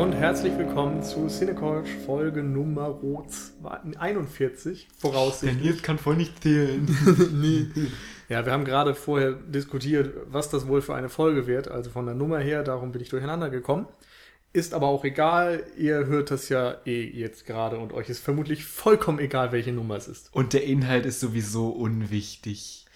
und herzlich willkommen zu Cinecoach Folge Nummer 41, Der voraussichtlich. Nils kann voll nicht zählen. nee. Ja, wir haben gerade vorher diskutiert, was das wohl für eine Folge wird, also von der Nummer her, darum bin ich durcheinander gekommen. Ist aber auch egal, ihr hört das ja eh jetzt gerade und euch ist vermutlich vollkommen egal, welche Nummer es ist. Und der Inhalt ist sowieso unwichtig.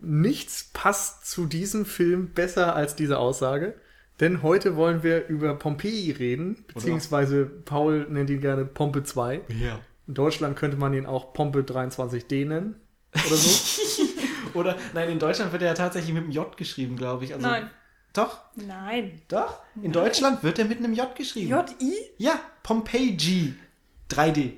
Nichts passt zu diesem Film besser als diese Aussage, denn heute wollen wir über Pompeii reden, beziehungsweise Paul nennt ihn gerne Pompe 2. Ja. In Deutschland könnte man ihn auch Pompe 23D nennen oder so. Oder, nein, in Deutschland wird er ja tatsächlich mit einem J geschrieben, glaube ich. Also, Nein. Doch, Nein. doch. In Deutschland wird er mit einem J geschrieben. J.I.? Ja, Pompeii G. 3D.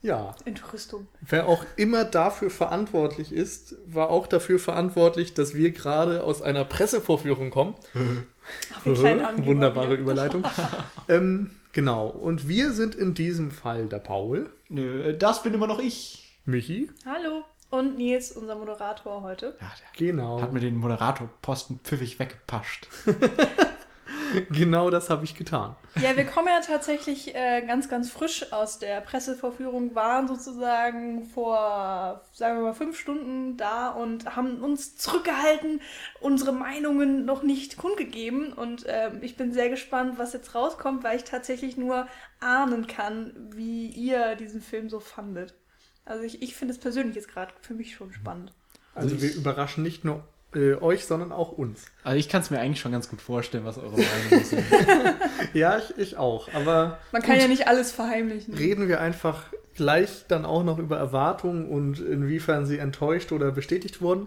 ja, Entrüstung. wer auch immer dafür verantwortlich ist, war auch dafür verantwortlich, dass wir gerade aus einer Pressevorführung kommen. Ach, Wunderbare. Überleitung. ähm, genau, und wir sind in diesem Fall der Paul, Nö, das bin immer noch ich. Michi, Hallo. Und Nils, unser Moderator heute. Ja, der genau, hat mir den Moderatorposten pfiffig weggepascht. genau das habe ich getan. Ja, wir kommen ja tatsächlich äh, ganz, ganz frisch aus der Pressevorführung, waren sozusagen vor, sagen wir mal, fünf Stunden da und haben uns zurückgehalten, unsere Meinungen noch nicht kundgegeben. Und ähm, ich bin sehr gespannt, was jetzt rauskommt, weil ich tatsächlich nur ahnen kann, wie ihr diesen Film so fandet. Also ich, ich finde es persönlich jetzt gerade für mich schon spannend. Also wir überraschen nicht nur äh, euch, sondern auch uns. Also ich kann es mir eigentlich schon ganz gut vorstellen, was eure Meinungen sind. Ja, ich, ich auch, aber Man kann Gut. ja nicht alles verheimlichen. reden wir einfach gleich dann auch noch über Erwartungen und inwiefern sie enttäuscht oder bestätigt wurden.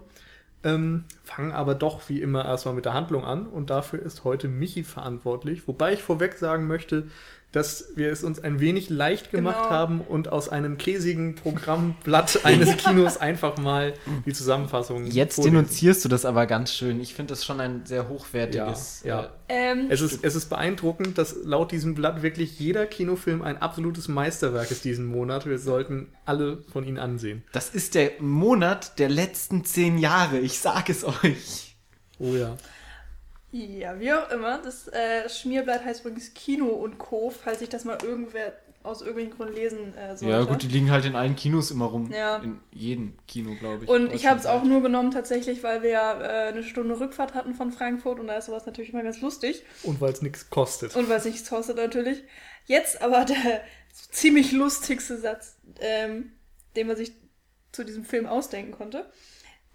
Ähm, fangen aber doch wie immer erstmal mit der Handlung an und dafür ist heute Michi verantwortlich. Wobei ich vorweg sagen möchte, dass wir es uns ein wenig leicht gemacht Genau. haben und aus einem käsigen Programmblatt eines Kinos einfach mal die Zusammenfassung Jetzt vorlesen. denunzierst du das aber ganz schön. Ich finde das schon ein sehr hochwertiges. Ja, ja. äh, Ähm, Es ist, es ist beeindruckend, dass laut diesem Blatt wirklich jeder Kinofilm ein absolutes Meisterwerk ist diesen Monat. Wir sollten alle von ihnen ansehen. Das ist der Monat der letzten zehn Jahre. Ich sag es euch. Oh ja. Ja, wie auch immer. Das äh, Schmierblatt heißt übrigens Kino und Co., falls ich das mal irgendwer aus irgendwelchen Gründen lesen äh, sollte. Ja, gut, die liegen halt in allen Kinos immer rum. Ja. In jedem Kino, glaube ich. und ich habe es auch nur genommen tatsächlich, weil wir ja äh, eine Stunde Rückfahrt hatten von Frankfurt und da ist sowas natürlich immer ganz lustig. Und weil es nichts kostet. Und was nichts kostet natürlich. Jetzt aber der ziemlich lustigste Satz, ähm, den man sich zu diesem Film ausdenken konnte.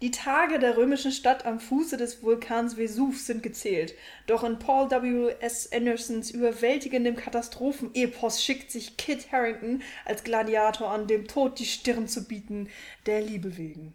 Die Tage der römischen Stadt am Fuße des Vulkans Vesuv sind gezählt. Doch in Paul W. S. Andersons überwältigendem Katastrophenepos schickt sich Kit Harrington als Gladiator an, dem Tod die Stirn zu bieten, der Liebe wegen.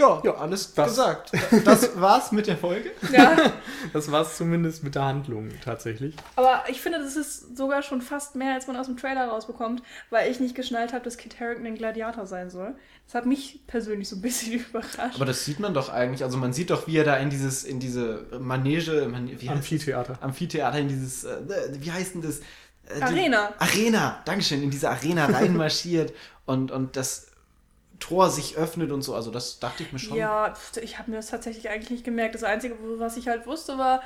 Ja, Ja, alles das- gesagt. Das war's mit der Folge. Ja, Das war es zumindest mit der Handlung tatsächlich. aber ich finde, das ist sogar schon fast mehr, als man aus dem Trailer rausbekommt, weil ich nicht geschnallt habe, dass Kit Harrington ein Gladiator sein soll. Das hat mich persönlich so ein bisschen überrascht. Aber das sieht man doch eigentlich. Also man sieht doch, wie er da in dieses, in diese Manege, Man- wie heißt das? Amphitheater. Amphitheater, in dieses, äh, wie heißt denn das? Äh, Arena. Arena, Dankeschön, in diese Arena reinmarschiert und, und das Tor sich öffnet und so. Also das dachte ich mir schon. Ja, ich habe mir das tatsächlich eigentlich nicht gemerkt. Das Einzige, was ich halt wusste, war,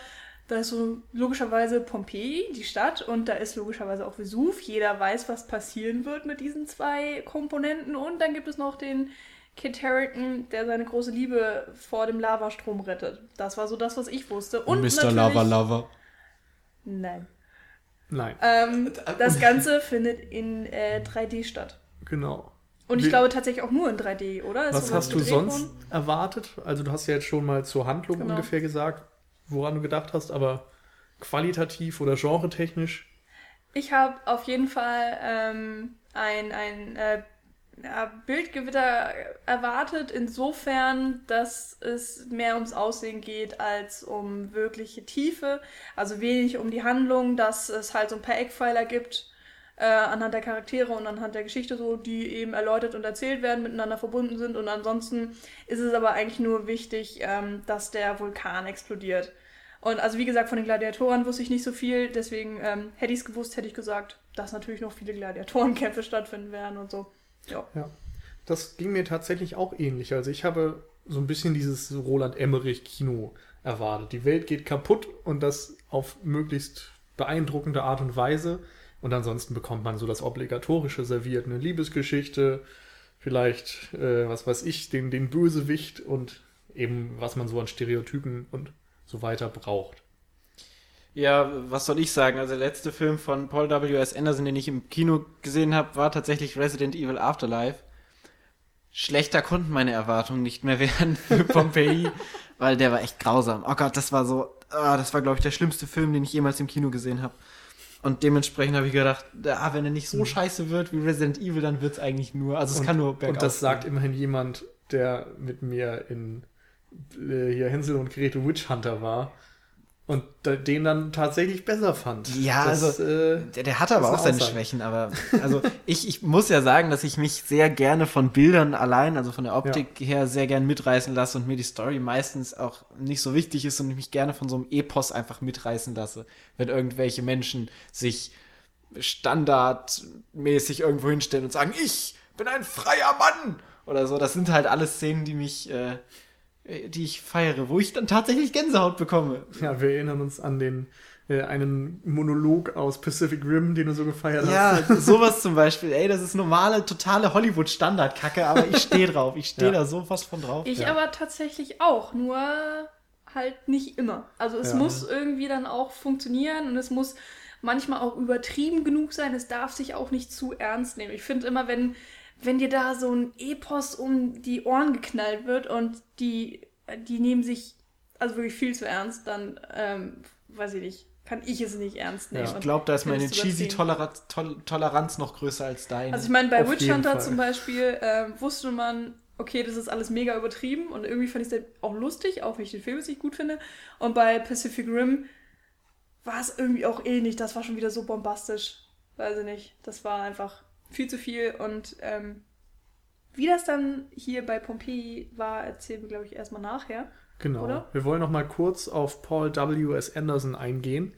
da ist so logischerweise Pompeji, die Stadt, und da ist logischerweise auch Vesuv. Jeder weiß, was passieren wird mit diesen zwei Komponenten. Und dann gibt es noch den Kit Harington, der seine große Liebe vor dem Lavastrom rettet. Das war so das, was ich wusste. Und Mr. Lava Lava. Nein. Nein, Ähm, das Ganze findet in äh, 3D statt. genau. Und ich Wie- glaube tatsächlich auch nur in 3D, oder? Ist Was hast du sonst worden? erwartet? Also du hast ja jetzt schon mal zur Handlung Genau. ungefähr gesagt, woran du gedacht hast, aber qualitativ oder genretechnisch? Ich habe auf jeden Fall ähm, ein, ein äh, Bildgewitter erwartet, insofern, dass es mehr ums Aussehen geht als um wirkliche Tiefe. Also wenig um die Handlung, dass es halt so ein paar Eckpfeiler gibt äh, anhand der Charaktere und anhand der Geschichte, so die eben erläutert und erzählt werden, miteinander verbunden sind. Und ansonsten ist es aber eigentlich nur wichtig, ähm, dass der Vulkan explodiert. Und also wie gesagt, von den Gladiatoren wusste ich nicht so viel, deswegen ähm, hätte ich es gewusst, hätte ich gesagt, dass natürlich noch viele Gladiatorenkämpfe stattfinden werden und so. Ja. Ja. Das ging mir tatsächlich auch ähnlich. Also ich habe so ein bisschen dieses Roland Emmerich Kino erwartet. Die Welt geht kaputt und das auf möglichst beeindruckende Art und Weise. Und ansonsten bekommt man so das obligatorische serviert, eine Liebesgeschichte, vielleicht, äh, was weiß ich, den, den Bösewicht und eben, was man so an Stereotypen und so weiter braucht. Ja, was soll ich sagen? Also der letzte Film von Paul W.S. Anderson, den ich im Kino gesehen habe, war tatsächlich Resident Evil Afterlife. Schlechter konnten meine Erwartungen nicht mehr werden für Pompeii, weil der war echt grausam. Oh Gott, das war so, ah, das war glaube ich der schlimmste Film, den ich jemals im Kino gesehen habe. Und dementsprechend habe ich gedacht, ah, wenn er nicht so scheiße wird wie Resident Evil, dann wird's eigentlich nur, also es und, kann nur bergauf Und das sagt immerhin jemand, der mit mir in äh, hier Hänsel und Gretel Witch Hunter war und den dann tatsächlich besser fand. Ja, das, also äh, der, der hatte aber auch seine Aussage. Schwächen, aber also ich, ich muss ja sagen, dass ich mich sehr gerne von Bildern allein, also von der Optik ja. her sehr gern mitreißen lasse und mir die Story meistens auch nicht so wichtig ist und ich mich gerne von so einem Epos einfach mitreißen lasse, wenn irgendwelche Menschen sich standardmäßig irgendwo hinstellen und sagen, ich bin ein freier Mann oder so. Das sind halt alles Szenen, die mich äh, die ich feiere, wo ich dann tatsächlich Gänsehaut bekomme. Ja, wir erinnern uns an den äh, einen Monolog aus Pacific Rim, den du so gefeiert ja, hast. Ja, sowas zum Beispiel. Ey, das ist normale, totale Hollywood-Standard-Kacke, aber ich stehe drauf. Ich stehe ja. da so fast von drauf. Ich ja. aber tatsächlich auch, nur halt nicht immer. Also es muss irgendwie dann auch funktionieren und es muss manchmal auch übertrieben genug sein. Es darf sich auch nicht zu ernst nehmen. Ich finde immer, wenn wenn dir da so ein Epos um die Ohren geknallt wird und die, die nehmen sich also wirklich viel zu ernst, dann ähm, weiß ich nicht, kann ich es nicht ernst nehmen. Ja, ich glaube, da ist meine cheesy Toleranz, Toleranz noch größer als deine. Also ich meine, bei Witch Hunter zum Beispiel äh, wusste man, okay, das ist alles mega übertrieben und irgendwie fand ich es auch lustig, auch wenn ich den Film jetzt nicht gut finde. Und bei Pacific Rim war es irgendwie auch ähnlich, das war schon wieder so bombastisch. Weiß ich nicht, das war einfach viel zu viel. Und ähm, wie das dann hier bei Pompeii war, erzählen wir, glaube ich, erstmal nachher. Genau. Oder? Wir wollen noch mal kurz auf Paul W.S. Anderson eingehen,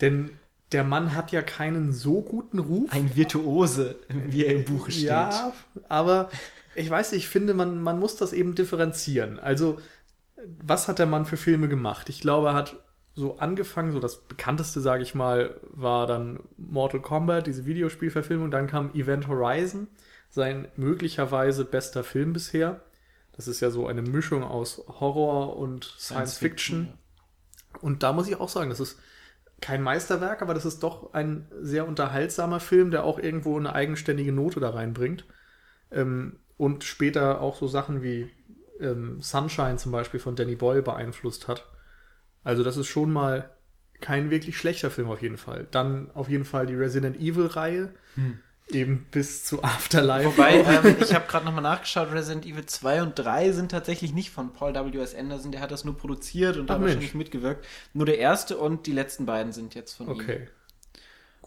denn der Mann hat ja keinen so guten Ruf. Ein Virtuose, wie er im Buch steht. Ja, aber ich weiß, ich finde, man, man muss das eben differenzieren. Also, was hat der Mann für Filme gemacht? Ich glaube, er hat so angefangen, so das bekannteste, sage ich mal, war dann Mortal Kombat, diese Videospielverfilmung. Dann kam Event Horizon, sein möglicherweise bester Film bisher. Das ist ja so eine Mischung aus Horror und Science, Science Fiction. Fiction. Und da muss ich auch sagen, das ist kein Meisterwerk, aber das ist doch ein sehr unterhaltsamer Film, der auch irgendwo eine eigenständige Note da reinbringt. Ähm, und später auch so Sachen wie ähm, Sunshine zum Beispiel von Danny Boyle beeinflusst hat. Also das ist schon mal kein wirklich schlechter Film auf jeden Fall. Dann auf jeden Fall die Resident Evil-Reihe. Hm. Eben bis zu Afterlife. Wobei, ähm, ich habe gerade nochmal nachgeschaut, Resident Evil 2 und 3 sind tatsächlich nicht von Paul W.S. Anderson, der hat das nur produziert und da wahrscheinlich mitgewirkt. Nur der erste und die letzten beiden sind jetzt von okay. ihm. Okay.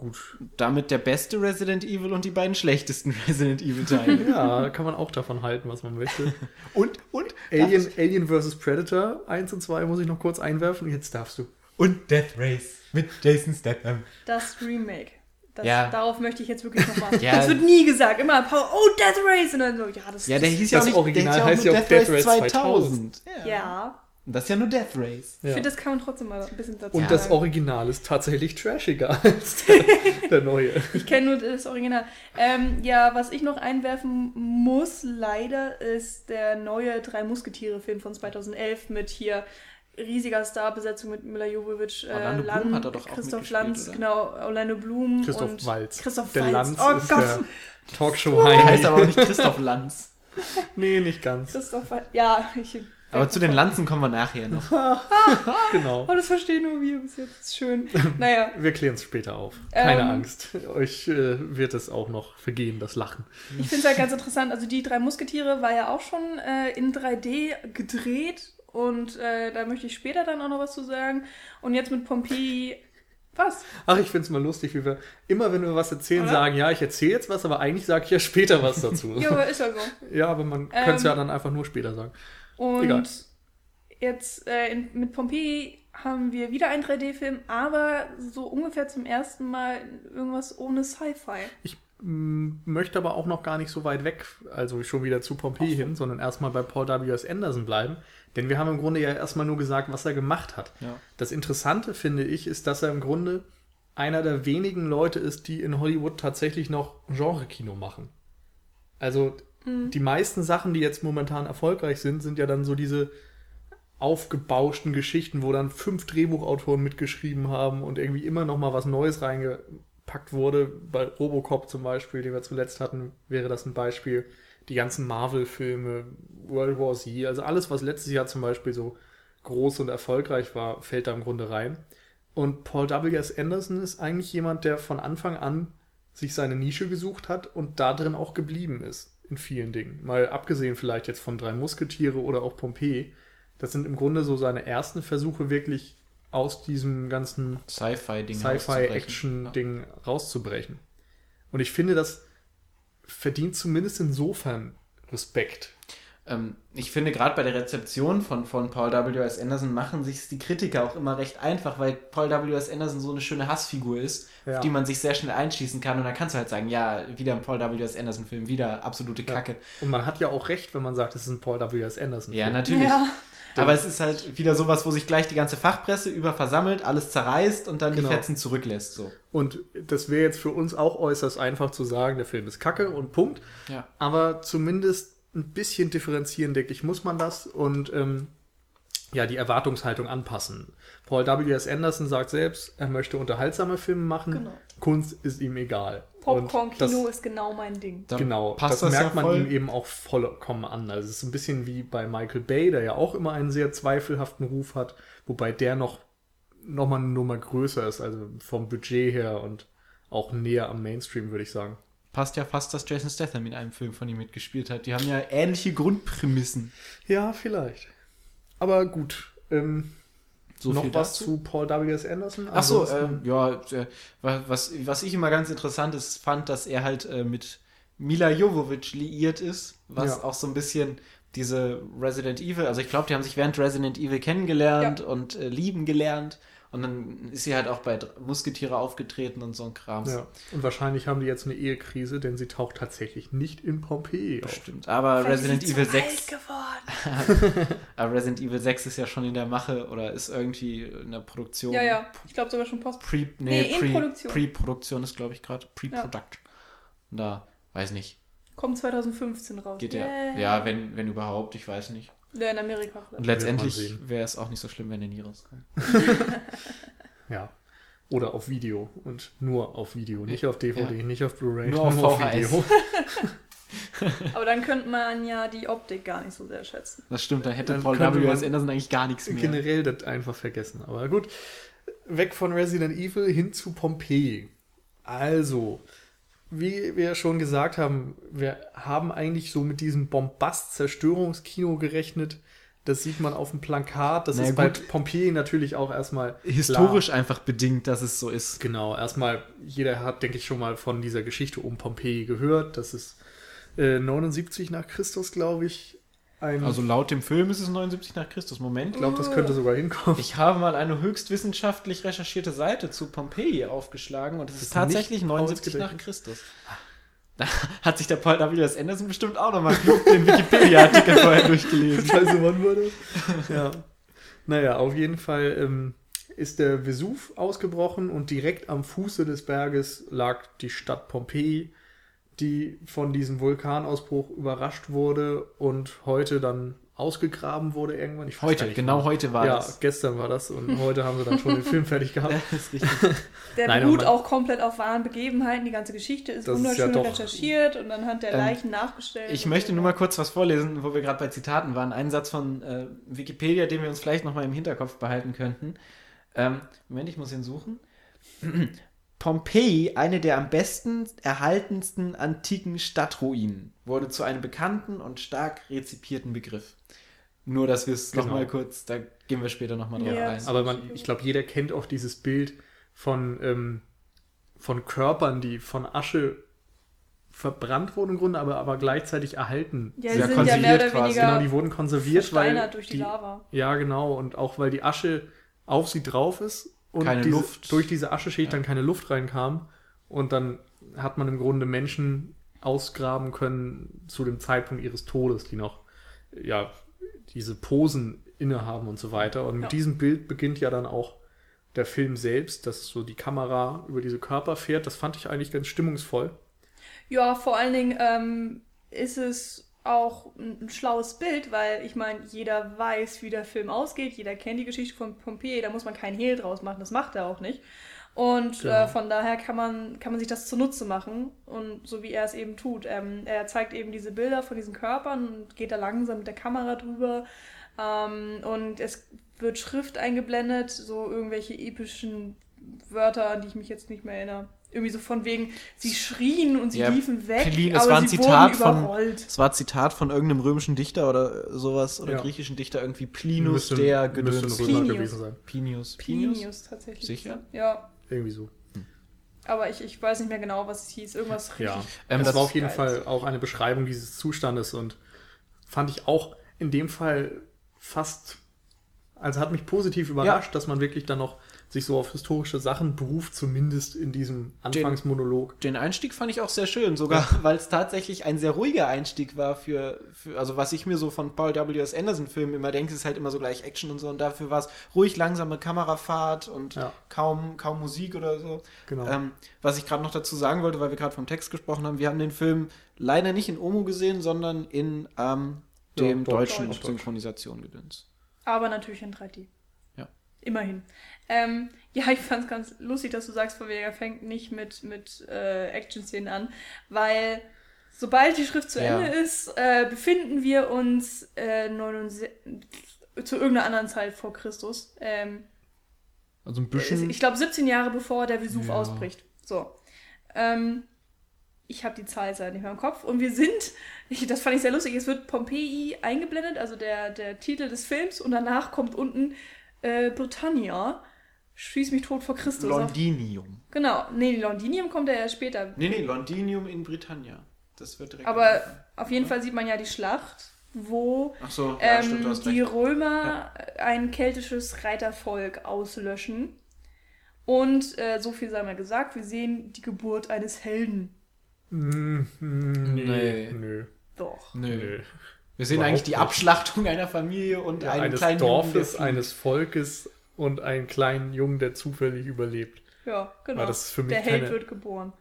Gut. Damit der beste Resident Evil und die beiden schlechtesten Resident Evil Teile. ja, kann man auch davon halten, was man möchte. und, und? Alien, Alien vs. Predator 1 und 2 muss ich noch kurz einwerfen. Jetzt darfst du. Und Death Race mit Jason Statham. Das Remake. Das, ja. Darauf möchte ich jetzt wirklich nochmal. ja. Das wird nie gesagt. Immer, oh, Death Race! Und dann so, ja, das Ja, der hieß ja auch nicht, Original der heißt ja auch Death, Race 2000. 2000. Ja. ja. Und das ist ja nur Death Race. Ja. Ich finde, das kann man trotzdem mal ein bisschen dazu Und das Original ist tatsächlich trashiger als der, der neue. ich kenne nur das Original. Ähm, ja, was ich noch einwerfen muss, leider, ist der neue Drei Musketiere-Film von 2011 mit hier riesiger Starbesetzung mit Mila Jovovich, äh, Orlando Land, Bloom hat er doch Christoph Lanz, oder? genau, Orlando Bloom Christoph und Walz. Christoph der Walz. Lanz oh ist Gott. der Talkshow Der heißt aber auch nicht Christoph Lanz. nee, nicht ganz. Christoph Walz. Ja, ich aber zu den Lanzen kommen wir nachher noch. genau. Oh, das verstehen nur wir bis jetzt. Ist schön. Naja. Wir klären es später auf. Keine ähm, Angst. Euch äh, wird es auch noch vergehen, das Lachen. Ich finde es halt ganz interessant. Also, die drei Musketiere war ja auch schon äh, in 3D gedreht. Und äh, da möchte ich später dann auch noch was zu sagen. Und jetzt mit Pompeii. Was? Ach, ich finde es mal lustig, wie wir immer, wenn wir was erzählen, Oder? sagen, ja, ich erzähle jetzt was, aber eigentlich sage ich ja später was dazu. ja, aber ist ja so. Ja, aber man ähm, könnte es ja dann einfach nur später sagen. Und Egal. jetzt äh, in, mit Pompeii haben wir wieder einen 3D-Film, aber so ungefähr zum ersten Mal irgendwas ohne Sci-Fi. Ich möchte aber auch noch gar nicht so weit weg, also schon wieder zu Pompeii hin, sondern erstmal bei Paul W.S. Anderson bleiben. Denn wir haben im Grunde ja erstmal nur gesagt, was er gemacht hat. Ja. Das Interessante, finde ich, ist, dass er im Grunde einer der wenigen Leute ist, die in Hollywood tatsächlich noch Genre-Kino machen. Also die meisten Sachen, die jetzt momentan erfolgreich sind, sind ja dann so diese aufgebauschten Geschichten, wo dann fünf Drehbuchautoren mitgeschrieben haben und irgendwie immer noch mal was Neues reingepackt wurde. Bei Robocop zum Beispiel, den wir zuletzt hatten, wäre das ein Beispiel. Die ganzen Marvel-Filme, World War Z, also alles, was letztes Jahr zum Beispiel so groß und erfolgreich war, fällt da im Grunde rein. Und Paul W.S. Anderson ist eigentlich jemand, der von Anfang an sich seine Nische gesucht hat und da drin auch geblieben ist in vielen Dingen. Mal abgesehen vielleicht jetzt von Drei Musketiere oder auch Pompeii. Das sind im Grunde so seine ersten Versuche wirklich aus diesem ganzen Sci-Fi-Ding. Sci-Fi-Action-Ding rauszubrechen. Und ich finde, das verdient zumindest insofern Respekt. Ähm, ich finde, gerade bei der Rezeption von, von Paul W.S. Anderson machen sich die Kritiker auch immer recht einfach, weil Paul W.S. Anderson so eine schöne Hassfigur ist, Ja. auf die man sich sehr schnell einschießen kann. Und dann kannst du halt sagen, ja, wieder ein Paul W.S. Anderson-Film, wieder absolute Kacke. Und man hat ja auch recht, wenn man sagt, es ist ein Paul W.S. Anderson. Ja, natürlich. Ja. Aber es ist halt wieder sowas, wo sich gleich die ganze Fachpresse über versammelt, alles zerreißt und dann Genau. die Fetzen zurücklässt. So. Und das wäre jetzt für uns auch äußerst einfach zu sagen, der Film ist kacke und Punkt. Ja. Aber zumindest ein bisschen differenzieren, denke ich, muss man das und ähm, ja, die Erwartungshaltung anpassen. Paul W.S. Anderson sagt selbst, er möchte unterhaltsame Filme machen. Genau. Kunst ist ihm egal. Popcorn-Kino das- ist genau mein Ding. Genau, passt das, das, merkt ja man voll. ihm eben auch vollkommen an. Also es ist ein bisschen wie bei Michael Bay, der ja auch immer einen sehr zweifelhaften Ruf hat, wobei der noch, noch mal eine Nummer größer ist, also vom Budget her und auch näher am Mainstream, würde ich sagen. Passt ja fast, dass Jason Statham in einem Film von ihm mitgespielt hat. Die haben ja ähnliche Grundprämissen. Ja, vielleicht. Aber gut. Ähm, So noch was dazu. zu Paul W.S. Anderson? Ach so, ähm, ja, äh, wa- was, was ich immer ganz interessant ist, fand, dass er halt äh, mit Mila Jovovich liiert ist, was Ja. auch so ein bisschen diese Resident Evil, also ich glaube, die haben sich während Resident Evil kennengelernt Ja. und äh, lieben gelernt und dann ist sie halt auch bei Musketiere aufgetreten und so ein Kram. ja. Und wahrscheinlich haben die jetzt eine Ehekrise, denn sie taucht tatsächlich nicht in Pompeji auf. Stimmt, aber Vielleicht Resident Evil zu 6 alt geworden. aber Resident Evil 6 ist ja schon in der Mache oder ist irgendwie in der Produktion. Ja, ja. Ich glaube sogar schon Post. Pre, nee, Nee, in Pre, Produktion. Pre-Produktion ist, glaube ich, gerade. Pre-Production. Da, weiß nicht. Kommt 2015 raus. Geht ja. Yeah. Ja, wenn, wenn überhaupt, ich weiß nicht. Ja, in Amerika. Und vielleicht. letztendlich wäre es auch nicht so schlimm, wenn der nie rauskommt. Ja. Oder auf Video und nur auf Video, nicht auf DVD, Ja. nicht auf Blu-ray, Nur auf VHS. Aber dann könnte man ja die Optik gar nicht so sehr schätzen. Das stimmt, da hätte Dann Paul W.S. Anderson eigentlich gar nichts mehr. Generell das einfach vergessen. Aber gut, weg von Resident Evil hin zu Pompeii. Also, wie wir schon gesagt haben, wir haben eigentlich so mit diesem Bombast-Zerstörungskino gerechnet. Das sieht man auf dem Plakat. Das Na ist bei gut. Pompeii natürlich auch erstmal Historisch einfach bedingt, dass es so ist. Genau, erstmal, jeder hat, denke ich, schon mal von dieser Geschichte um Pompeji gehört. Das ist äh, 79 nach Christus, glaube ich. Ein, Also laut dem Film ist es 79 nach Christus. Moment. ich glaube, das könnte sogar hinkommen. Ich habe mal eine höchst wissenschaftlich recherchierte Seite zu Pompeji aufgeschlagen und es ist, ist tatsächlich nicht 79 nach. Christus. Da hat sich der Paul W.S. Anderson bestimmt auch nochmal den Wikipedia-Artikel vorher durchgelesen. Scheiße, wann war das? Ja. Naja, auf jeden Fall ähm, ist der Vesuv ausgebrochen und direkt am Fuße des Berges lag die Stadt Pompeji, die von diesem Vulkanausbruch überrascht wurde und heute dann ausgegraben wurde irgendwann. Ich Heute, nicht, genau heute war ja, das. gestern war das und heute haben sie dann schon den Film fertig gehabt. Das ist richtig. Der Nein, beruht auch komplett auf wahren Begebenheiten. Die ganze Geschichte ist Das ist ja wunderschön doch- recherchiert und anhand der Ähm, Leichen nachgestellt. Ich möchte nur mal kurz was vorlesen, wo wir gerade bei Zitaten waren. Einen Satz von äh, Wikipedia, den wir uns vielleicht nochmal im Hinterkopf behalten könnten. Ähm, Moment, ich muss ihn suchen. Pompeji, eine der am besten erhaltensten antiken Stadtruinen, wurde zu einem bekannten und stark rezipierten Begriff. Nur, dass wir es Genau. nochmal kurz, da gehen wir später nochmal drauf Ja. ein. Aber man, ich glaube, jeder kennt auch dieses Bild von, ähm, von Körpern, die von Asche verbrannt wurden im Grunde, aber, aber gleichzeitig erhalten. Ja, Sie die ja sind ja mehr oder konserviert quasi, Genau, die wurden konserviert, weil versteinert durch die, die, Lava. ja genau und auch weil die Asche auf sie drauf ist und Keine diese, Luft. durch diese Ascheschicht Ja. dann keine Luft reinkam und dann hat man im Grunde Menschen ausgraben können zu dem Zeitpunkt ihres Todes, die noch ja diese Posen innehaben und so weiter. Und mit Ja. diesem Bild beginnt ja dann auch der Film selbst, dass so die Kamera über diese Körper fährt, das fand ich eigentlich ganz stimmungsvoll. Ja, vor allen Dingen ähm, ist es auch ein, ein schlaues Bild, weil ich meine, jeder weiß, wie der Film ausgeht, jeder kennt die Geschichte von Pompeii, da muss man keinen Hehl draus machen, das macht er auch nicht. Und Genau. äh, von daher kann man, kann man sich das zunutze machen und so wie er es eben tut. Ähm, er zeigt eben diese Bilder von diesen Körpern und geht da langsam mit der Kamera drüber. Ähm, und es wird Schrift eingeblendet, so irgendwelche epischen Wörter, an die ich mich jetzt nicht mehr erinnere. Irgendwie so von wegen, sie schrien und sie Ja, liefen weg, Pelin, es aber war ein sie Zitat wurden von- überrollt. Es war ein Zitat von irgendeinem römischen Dichter oder sowas, oder Ja. griechischen Dichter, irgendwie Plinus, Müsste- der müsste Gedöns. ein Römer Plinius. gewesen sein. Plinius. Plinius tatsächlich. Sicher? Ja, Irgendwie so. aber ich, ich weiß nicht mehr genau, was es hieß. Irgendwas Ja, richtig. Ähm, das war auf jeden geil. Fall auch eine Beschreibung dieses Zustandes und fand ich auch in dem Fall fast, also hat mich positiv überrascht, dass man wirklich dann noch sich so auf historische Sachen beruft, zumindest in diesem Anfangsmonolog. Den Einstieg fand ich auch sehr schön, sogar weil es tatsächlich ein sehr ruhiger Einstieg war für, für, also was ich mir so von Paul W.S. Anderson-Filmen immer denke, ist halt immer so gleich Action und so und dafür war es ruhig, langsame Kamerafahrt und Ja. kaum, kaum Musik oder so. Genau. Ähm, was ich gerade noch dazu sagen wollte, weil wir gerade vom Text gesprochen haben, wir haben den Film leider nicht in Omo gesehen, sondern in ähm, Ja, dem Deutsch, deutschen. Synchronisation gedöns. Aber natürlich in 3D. Ja. Immerhin. Ähm, ja, ich fand es ganz lustig, dass du sagst, von wegen, er fängt nicht mit, mit äh, Action-Szenen an, weil sobald die Schrift zu Ja. Ende ist, äh, befinden wir uns äh, 69, zu irgendeiner anderen Zeit vor Christus. Ähm, Also ein ich glaube 17 Jahre bevor der Vesuv Ja. ausbricht. So. Ähm, ich habe die Zahl jetzt halt nicht mehr im Kopf. Und wir sind, ich, das fand ich sehr lustig, es wird Pompeii eingeblendet, also der, der Titel des Films, und danach kommt unten äh, Britannia. Schieß mich tot vor Christus. Londinium. Genau. Nee, Londinium kommt ja erst später. Nee, nee, Londinium in Britannia. Das wird direkt. Aber auf jeden Fall sieht man ja die Schlacht, wo Ach so, ja, stimmt, ähm, hast die recht. Römer ein keltisches Reitervolk auslöschen. Und äh, so viel sei mal gesagt, wir sehen die Geburt eines Helden. Mm, mm, Nee. Nö. Doch. Nö. Nö. Wir sehen Überhaupt eigentlich die nicht. Abschlachtung einer Familie und Ja, einen eines kleinen Dorfes, eines Volkes und einen kleinen Jungen, der zufällig überlebt. Ja, genau. Aber das ist für mich der Held keine- wird geboren.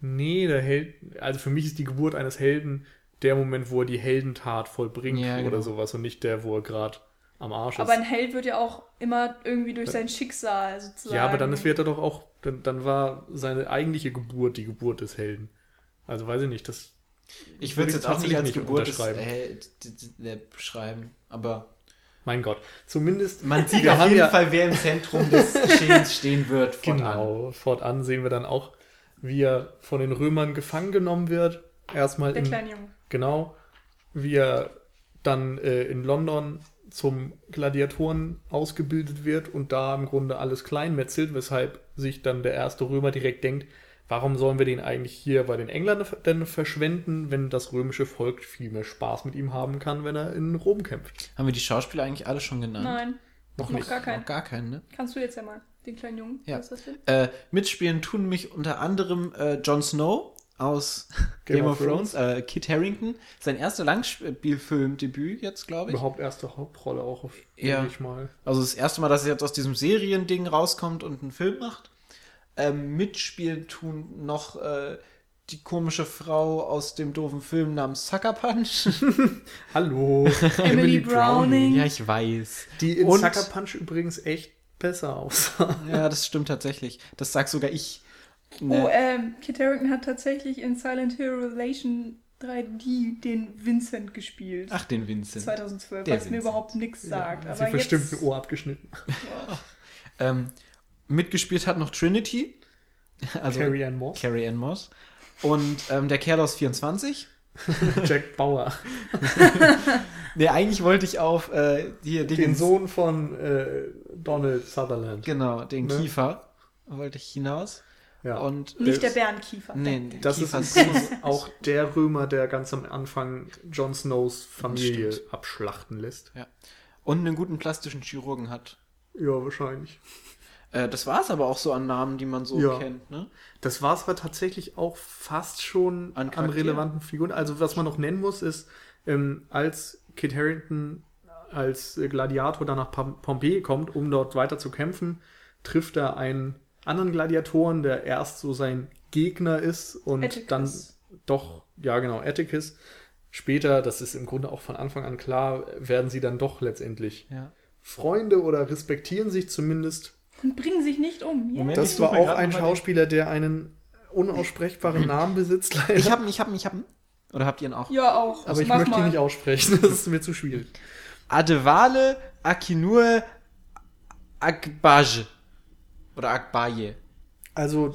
Nee, der Held, also für mich ist die Geburt eines Helden der Moment, wo er die Heldentat vollbringt Ja, genau. oder sowas und nicht der, wo er gerade am Arsch ist. Aber ein Held wird ja auch immer irgendwie durch sein Schicksal sozusagen. ja, aber dann ist, wird er doch auch, dann, dann war seine eigentliche Geburt die Geburt des Helden. Also weiß ich nicht, das Ich würde es jetzt auch nicht als nicht Geburt des unterschreiben. Held beschreiben, aber Mein Gott. Zumindest. man sieht auf jeden ja, Fall, wer im Zentrum des Geschehens stehen wird. fortan. Genau. Fortan sehen wir dann auch, wie er von den Römern gefangen genommen wird. Erstmal der in, kleine Junge. Genau. Wie er dann äh, in London zum Gladiatoren ausgebildet wird und da im Grunde alles kleinmetzelt, weshalb sich dann der erste Römer direkt denkt, warum sollen wir den eigentlich hier bei den Engländern denn verschwenden, wenn das römische Volk viel mehr Spaß mit ihm haben kann, wenn er in Rom kämpft. Haben wir die Schauspieler eigentlich alle schon genannt? Nein, Noch noch nicht. gar keinen. Noch gar keinen, ne? Kannst du jetzt ja mal den kleinen Jungen, Ja. Äh, mitspielen tun mich unter anderem äh, Jon Snow aus Game, of Thrones, äh, Kit Harrington, sein erster Langspielfilmdebüt jetzt, glaube ich. Überhaupt erste Hauptrolle auch auf Ja. denke ich mal. Also das erste Mal, dass er jetzt aus diesem Seriending rauskommt und einen Film macht. Ähm, mitspielen tun noch äh, die komische Frau aus dem doofen Film namens Sucker Punch. Hallo. Emily Browning. ja, ich weiß. Die in Und- Sucker Punch übrigens echt besser aussah. Ja, das stimmt tatsächlich. Das sag sogar ich. Oh, Ne, ähm, Kit Harington hat tatsächlich in Silent Hill Relation 3D den Vincent gespielt. Ach, den Vincent. 2012, Der was mir Vincent. überhaupt nichts sagt. Hat aber sie bestimmt jetzt, ein Ohr abgeschnitten. Ähm, mitgespielt hat noch Trinity. Also Carrie Ann Moss. Carrie Ann Moss. Und ähm, der Kerl aus 24. Jack Bauer. Ne, eigentlich wollte ich auf äh, hier Den Dingens- Sohn von äh, Donald Sutherland. Genau, den Ne? Kiefer wollte ich hinaus. Ja. Und nicht der Bärenkiefer. nee, Das Kiefer ist übrigens auch der Römer, der ganz am Anfang Jon Snows Familie Stimmt. abschlachten lässt. Ja. Und einen guten plastischen Chirurgen hat. Ja, wahrscheinlich. Äh, das war es aber auch so an Namen, die man so Ja. kennt, ne? Das war es aber tatsächlich auch fast schon An an, relevanten Figuren. Also was man noch nennen muss, ist, ähm, als Kit Harington als äh, Gladiator dann nach Pom Pompeji kommt, um dort weiter zu kämpfen, trifft er einen anderen Gladiatoren, der erst so sein Gegner ist und Atticus. dann doch, ja genau, Atticus. Später, das ist im Grunde auch von Anfang an klar, werden sie dann doch letztendlich Ja. Freunde oder respektieren sich zumindest. Und bringen sich nicht um. Yeah. Moment. Das ich war auch ein Schauspieler, der einen unaussprechbaren Namen besitzt, leider. Ich hab ihn, ich hab ihn, ich hab ihn. Oder habt ihr ihn auch? Ja, auch. aber ich Mach möchte ihn mal. nicht aussprechen, das ist mir zu schwierig. Adewale Akinur Akbaj. Oder Akbaye. Also,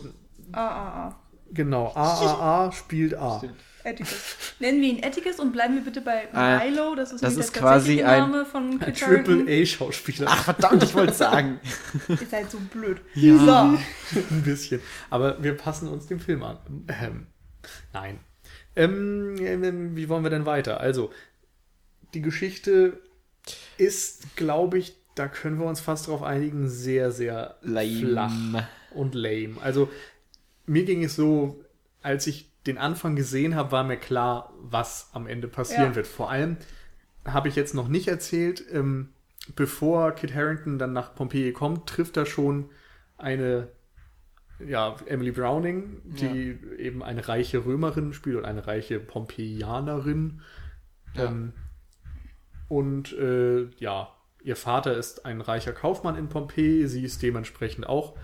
ah. genau, AAA spielt A. Atticus. Nennen wir ihn Atticus und bleiben wir bitte bei Ah, Milo. Das ist, das ist der quasi ein- Name von Ein Kit Harington. Triple-A-Schauspieler. Ach, verdammt, ich wollte sagen. Ist halt so blöd. Ja. So. Ein bisschen. Aber wir passen uns dem Film an. Ähm, nein. Ähm, ähm, wie wollen wir denn weiter? Also, die Geschichte ist, glaube ich, da können wir uns fast drauf einigen, sehr, sehr flach Lame. und lame. Also, mir ging es so, als ich den Anfang gesehen habe, war mir klar, was am Ende passieren Ja. wird. Vor allem habe ich jetzt noch nicht erzählt, ähm, bevor Kit Harrington dann nach Pompeji kommt, trifft er schon eine, ja, Emily Browning, die eben eine reiche Römerin spielt und eine reiche Pompeianerin. Ja. Ähm, und äh, ja, ihr Vater ist ein reicher Kaufmann in Pompeji, sie ist dementsprechend auch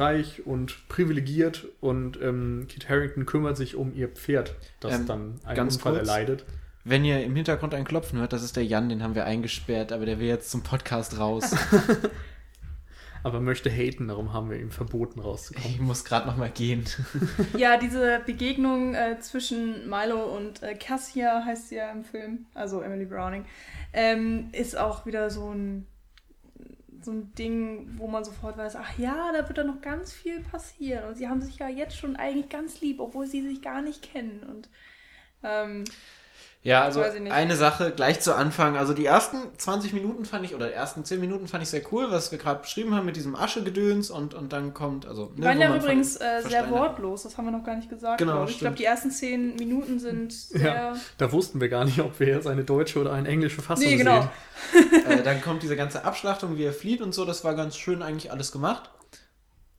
reich und privilegiert und ähm, Kit Harrington kümmert sich um ihr Pferd, das Ähm, dann einen ganz Unfall kurz. erleidet. Wenn ihr im Hintergrund ein Klopfen hört, das ist der Jan, den haben wir eingesperrt, aber der will jetzt zum Podcast raus. Aber möchte haten, darum haben wir ihm verboten rauszukommen. Ich muss gerade noch mal gehen. Ja, diese Begegnung äh, zwischen Milo und äh, Cassia heißt sie ja im Film, also Emily Browning, ähm, ist auch wieder so ein, so ein Ding, wo man sofort weiß, ach ja, da wird da noch ganz viel passieren. Und sie haben sich ja jetzt schon eigentlich ganz lieb, obwohl sie sich gar nicht kennen. Und ähm, Ja, also eine Sache gleich zu Anfang. Also die ersten 20 Minuten fand ich, oder die ersten 10 Minuten fand ich sehr cool, was wir gerade beschrieben haben mit diesem Aschegedöns und, und dann kommt, also. die waren ja übrigens äh, sehr wortlos, das haben wir noch gar nicht gesagt. Genau, ich glaube, die ersten zehn Minuten sind sehr. Ja, da wussten wir gar nicht, ob wir jetzt eine deutsche oder eine englische Fassung Nee, genau. sehen. äh, dann kommt diese ganze Abschlachtung, wie er flieht und so, das war ganz schön eigentlich alles gemacht.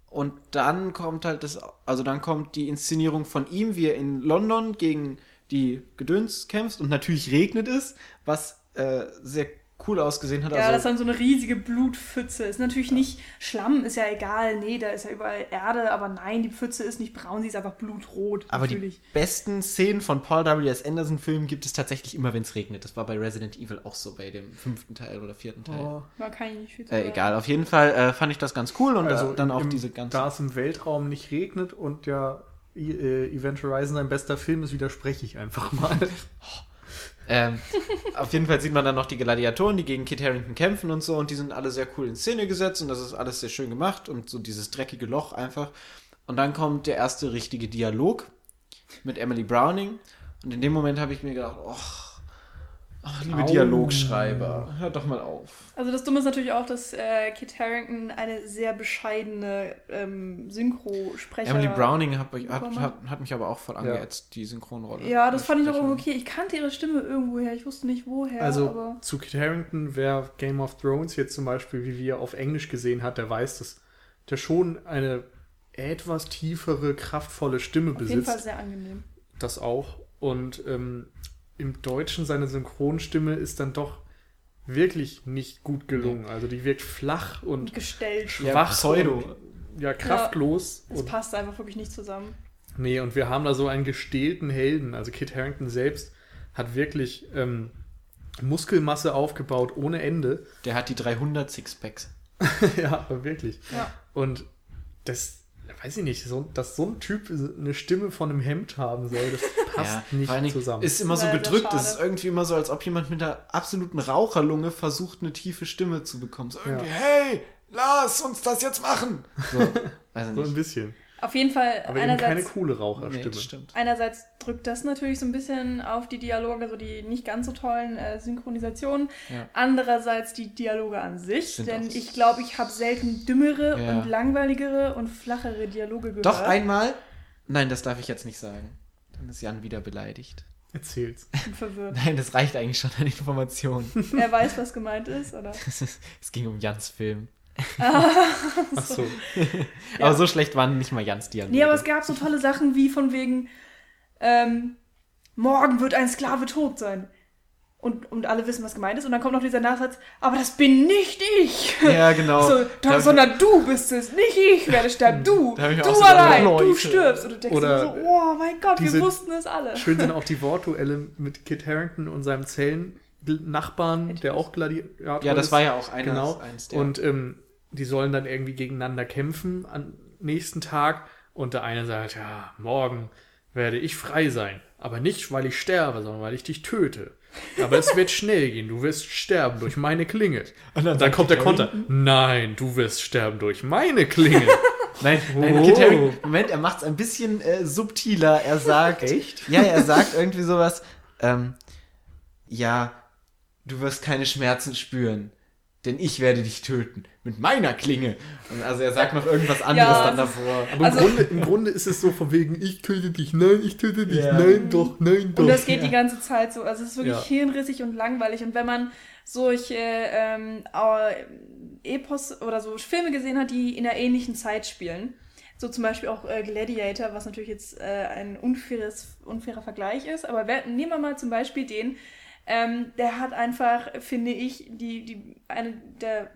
Und dann kommt halt das, also dann kommt die Inszenierung von ihm, wie er in London gegen die Gedöns kämpft und natürlich regnet es, was äh, sehr cool ausgesehen hat. Ja, also, das ist dann so eine riesige Blutpfütze. Ist natürlich nicht Schlamm, ist ja egal. Nee, da ist ja überall Erde, aber nein, die Pfütze ist nicht braun, sie ist einfach blutrot. aber natürlich. die besten Szenen von Paul W.S. Anderson Filmen gibt es tatsächlich immer, wenn es regnet. Das war bei Resident Evil auch so, bei dem fünften Teil oder vierten Teil. Oh. Viel zu Äh, sagen. egal, auf jeden Fall äh, fand ich das ganz cool und Also äh, dann auch im, diese ganze. Da es im Weltraum nicht regnet und ja Event Horizon sein bester Film ist, widerspreche ich einfach mal. Ähm, auf jeden Fall sieht man dann noch die Gladiatoren, die gegen Kit Harrington kämpfen und so und die sind alle sehr cool in Szene gesetzt und das ist alles sehr schön gemacht und so dieses dreckige Loch einfach. Und dann kommt der erste richtige Dialog mit Emily Browning und in dem Moment habe ich mir gedacht, ach, ach liebe Au. Dialogschreiber, hört doch mal auf. Also das Dumme ist natürlich auch, dass äh, Kit Harrington eine sehr bescheidene ähm, Synchrosprecher... Emily Browning hat, mich- hat, hat, hat mich aber auch voll Ja. angeätzt, die Synchronrolle. Ja, das fand ich auch okay. Ich kannte ihre Stimme irgendwoher, ich wusste nicht woher, Also aber... zu Kit Harrington, wer Game of Thrones jetzt zum Beispiel, wie wir auf Englisch gesehen hat, der weiß, dass der schon eine etwas tiefere, kraftvolle Stimme Auf jeden Fall besitzt. sehr angenehm. Das auch. Und ähm, im Deutschen seine Synchronstimme ist dann doch wirklich nicht gut gelungen. Also die wirkt flach und gestellt. Ja, schwach Pseudo. und, ja, kraftlos. Es und passt einfach wirklich nicht zusammen. Nee, und wir haben da so einen gestählten Helden. Also Kit Harrington selbst hat wirklich ähm, Muskelmasse aufgebaut ohne Ende. Der hat die 300 Sixpacks. ja, aber wirklich. Ja. Und das, weiß ich nicht, so, dass so ein Typ eine Stimme von einem Hemd haben soll, das passt allen nicht zusammen. Ist immer so gedrückt. schade. Es ist irgendwie immer so, als ob jemand mit einer absoluten Raucherlunge versucht, eine tiefe Stimme zu bekommen. So irgendwie, Ja. hey, lass uns das jetzt machen. So, weiß ich so ein bisschen. Auf jeden Fall Aber eben keine einerseits, coole Nee, Raucherstimme. stimmt. einerseits drückt das natürlich so ein bisschen auf die Dialoge, also die nicht ganz so tollen äh, Synchronisationen. Ja. Andererseits die Dialoge an sich, Sind denn ich glaube, ich habe selten dümmere Ja. und langweiligere und flachere Dialoge gehört. Doch einmal. Nein, das darf ich jetzt nicht sagen. Dann ist Jan wieder beleidigt. Erzähl's. und verwirrt. Nein, das reicht eigentlich schon an Informationen. er weiß, was gemeint ist, oder? es ging um Jans Film. Ach so. Aber so schlecht waren nicht mal Jans Dialoge. Nee, aber es gab so tolle Sachen wie von wegen, ähm, morgen wird ein Sklave tot sein. Und, und alle wissen, was gemeint ist. Und dann kommt noch dieser Nachsatz, aber das bin nicht ich. Ja, genau. So, ich- sondern du bist es, nicht ich werde sterben, du. Du so allein, du Leute. stirbst. Und du denkst Oder so, oh mein Gott, wir wussten es alle. Schön sind auch die Wortduelle mit Kit Harrington und seinem Zellen-Nachbarn, der auch Gladiator Ja, das ist. war ja auch einer, Genau. eins der. Und ähm, die sollen dann irgendwie gegeneinander kämpfen am nächsten Tag. Und der eine sagt, ja, morgen werde ich frei sein. Aber nicht, weil ich sterbe, sondern weil ich dich töte. Aber es wird schnell gehen. Du wirst sterben durch meine Klinge. Und dann, kommt der Konter. Nein, du wirst sterben durch meine Klinge. Nein, nein Oh. Kit Harington, Moment, er macht es ein bisschen äh, subtiler. Er sagt. Echt? Ja, er sagt irgendwie sowas. Ähm, ja, du wirst keine Schmerzen spüren. Denn ich werde dich töten. Mit meiner Klinge. Und also er sagt noch irgendwas anderes Ja. dann davor. Aber Also- im, Grunde, im Grunde ist es so von wegen, ich töte dich, nein, ich töte dich, Ja. nein, doch, nein, doch. Und das geht die ganze Zeit so. Also es ist wirklich Ja. hirnrissig und langweilig. Und wenn man solche ähm, äh, Epos oder so Filme gesehen hat, die in einer ähnlichen Zeit spielen, so zum Beispiel auch äh, Gladiator, was natürlich jetzt äh, ein unfaires, unfairer Vergleich ist, aber wer, nehmen wir mal zum Beispiel den, ähm, der hat einfach, finde ich, die, die, eine der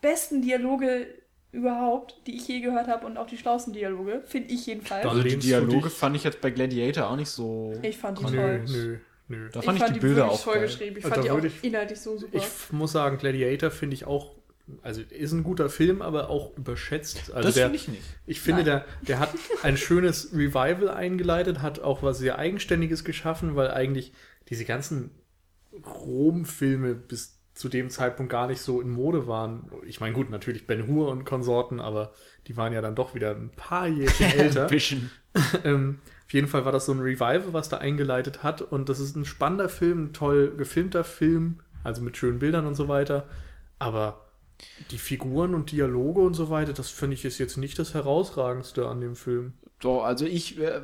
besten Dialoge überhaupt, die ich je gehört habe und auch die schlauesten Dialoge, finde ich jedenfalls. Also die du Dialoge fand ich jetzt bei Gladiator auch nicht so. Ich fand die toll. nö, nö. Da fand ich, die Bilder auch toll geschrieben. Ich Also fand da die auch ich- inhaltlich so super. Ich muss sagen, Gladiator finde ich auch, also ist ein guter Film, aber auch überschätzt. Also das der, finde ich nicht. Ich finde, der, der hat ein schönes Revival eingeleitet, hat auch was sehr Eigenständiges geschaffen, weil eigentlich diese ganzen Rom-Filme bis zu dem Zeitpunkt gar nicht so in Mode waren. Ich meine, gut, natürlich Ben Hur und Konsorten, aber die waren ja dann doch wieder ein paar Jährchen älter. Bisschen. ähm, auf jeden Fall war das so ein Revival, was da eingeleitet hat. Und das ist ein spannender Film, ein toll gefilmter Film, also mit schönen Bildern und so weiter. Aber die Figuren und Dialoge und so weiter, das finde ich ist jetzt nicht das Herausragendste an dem Film. So, also ich, äh,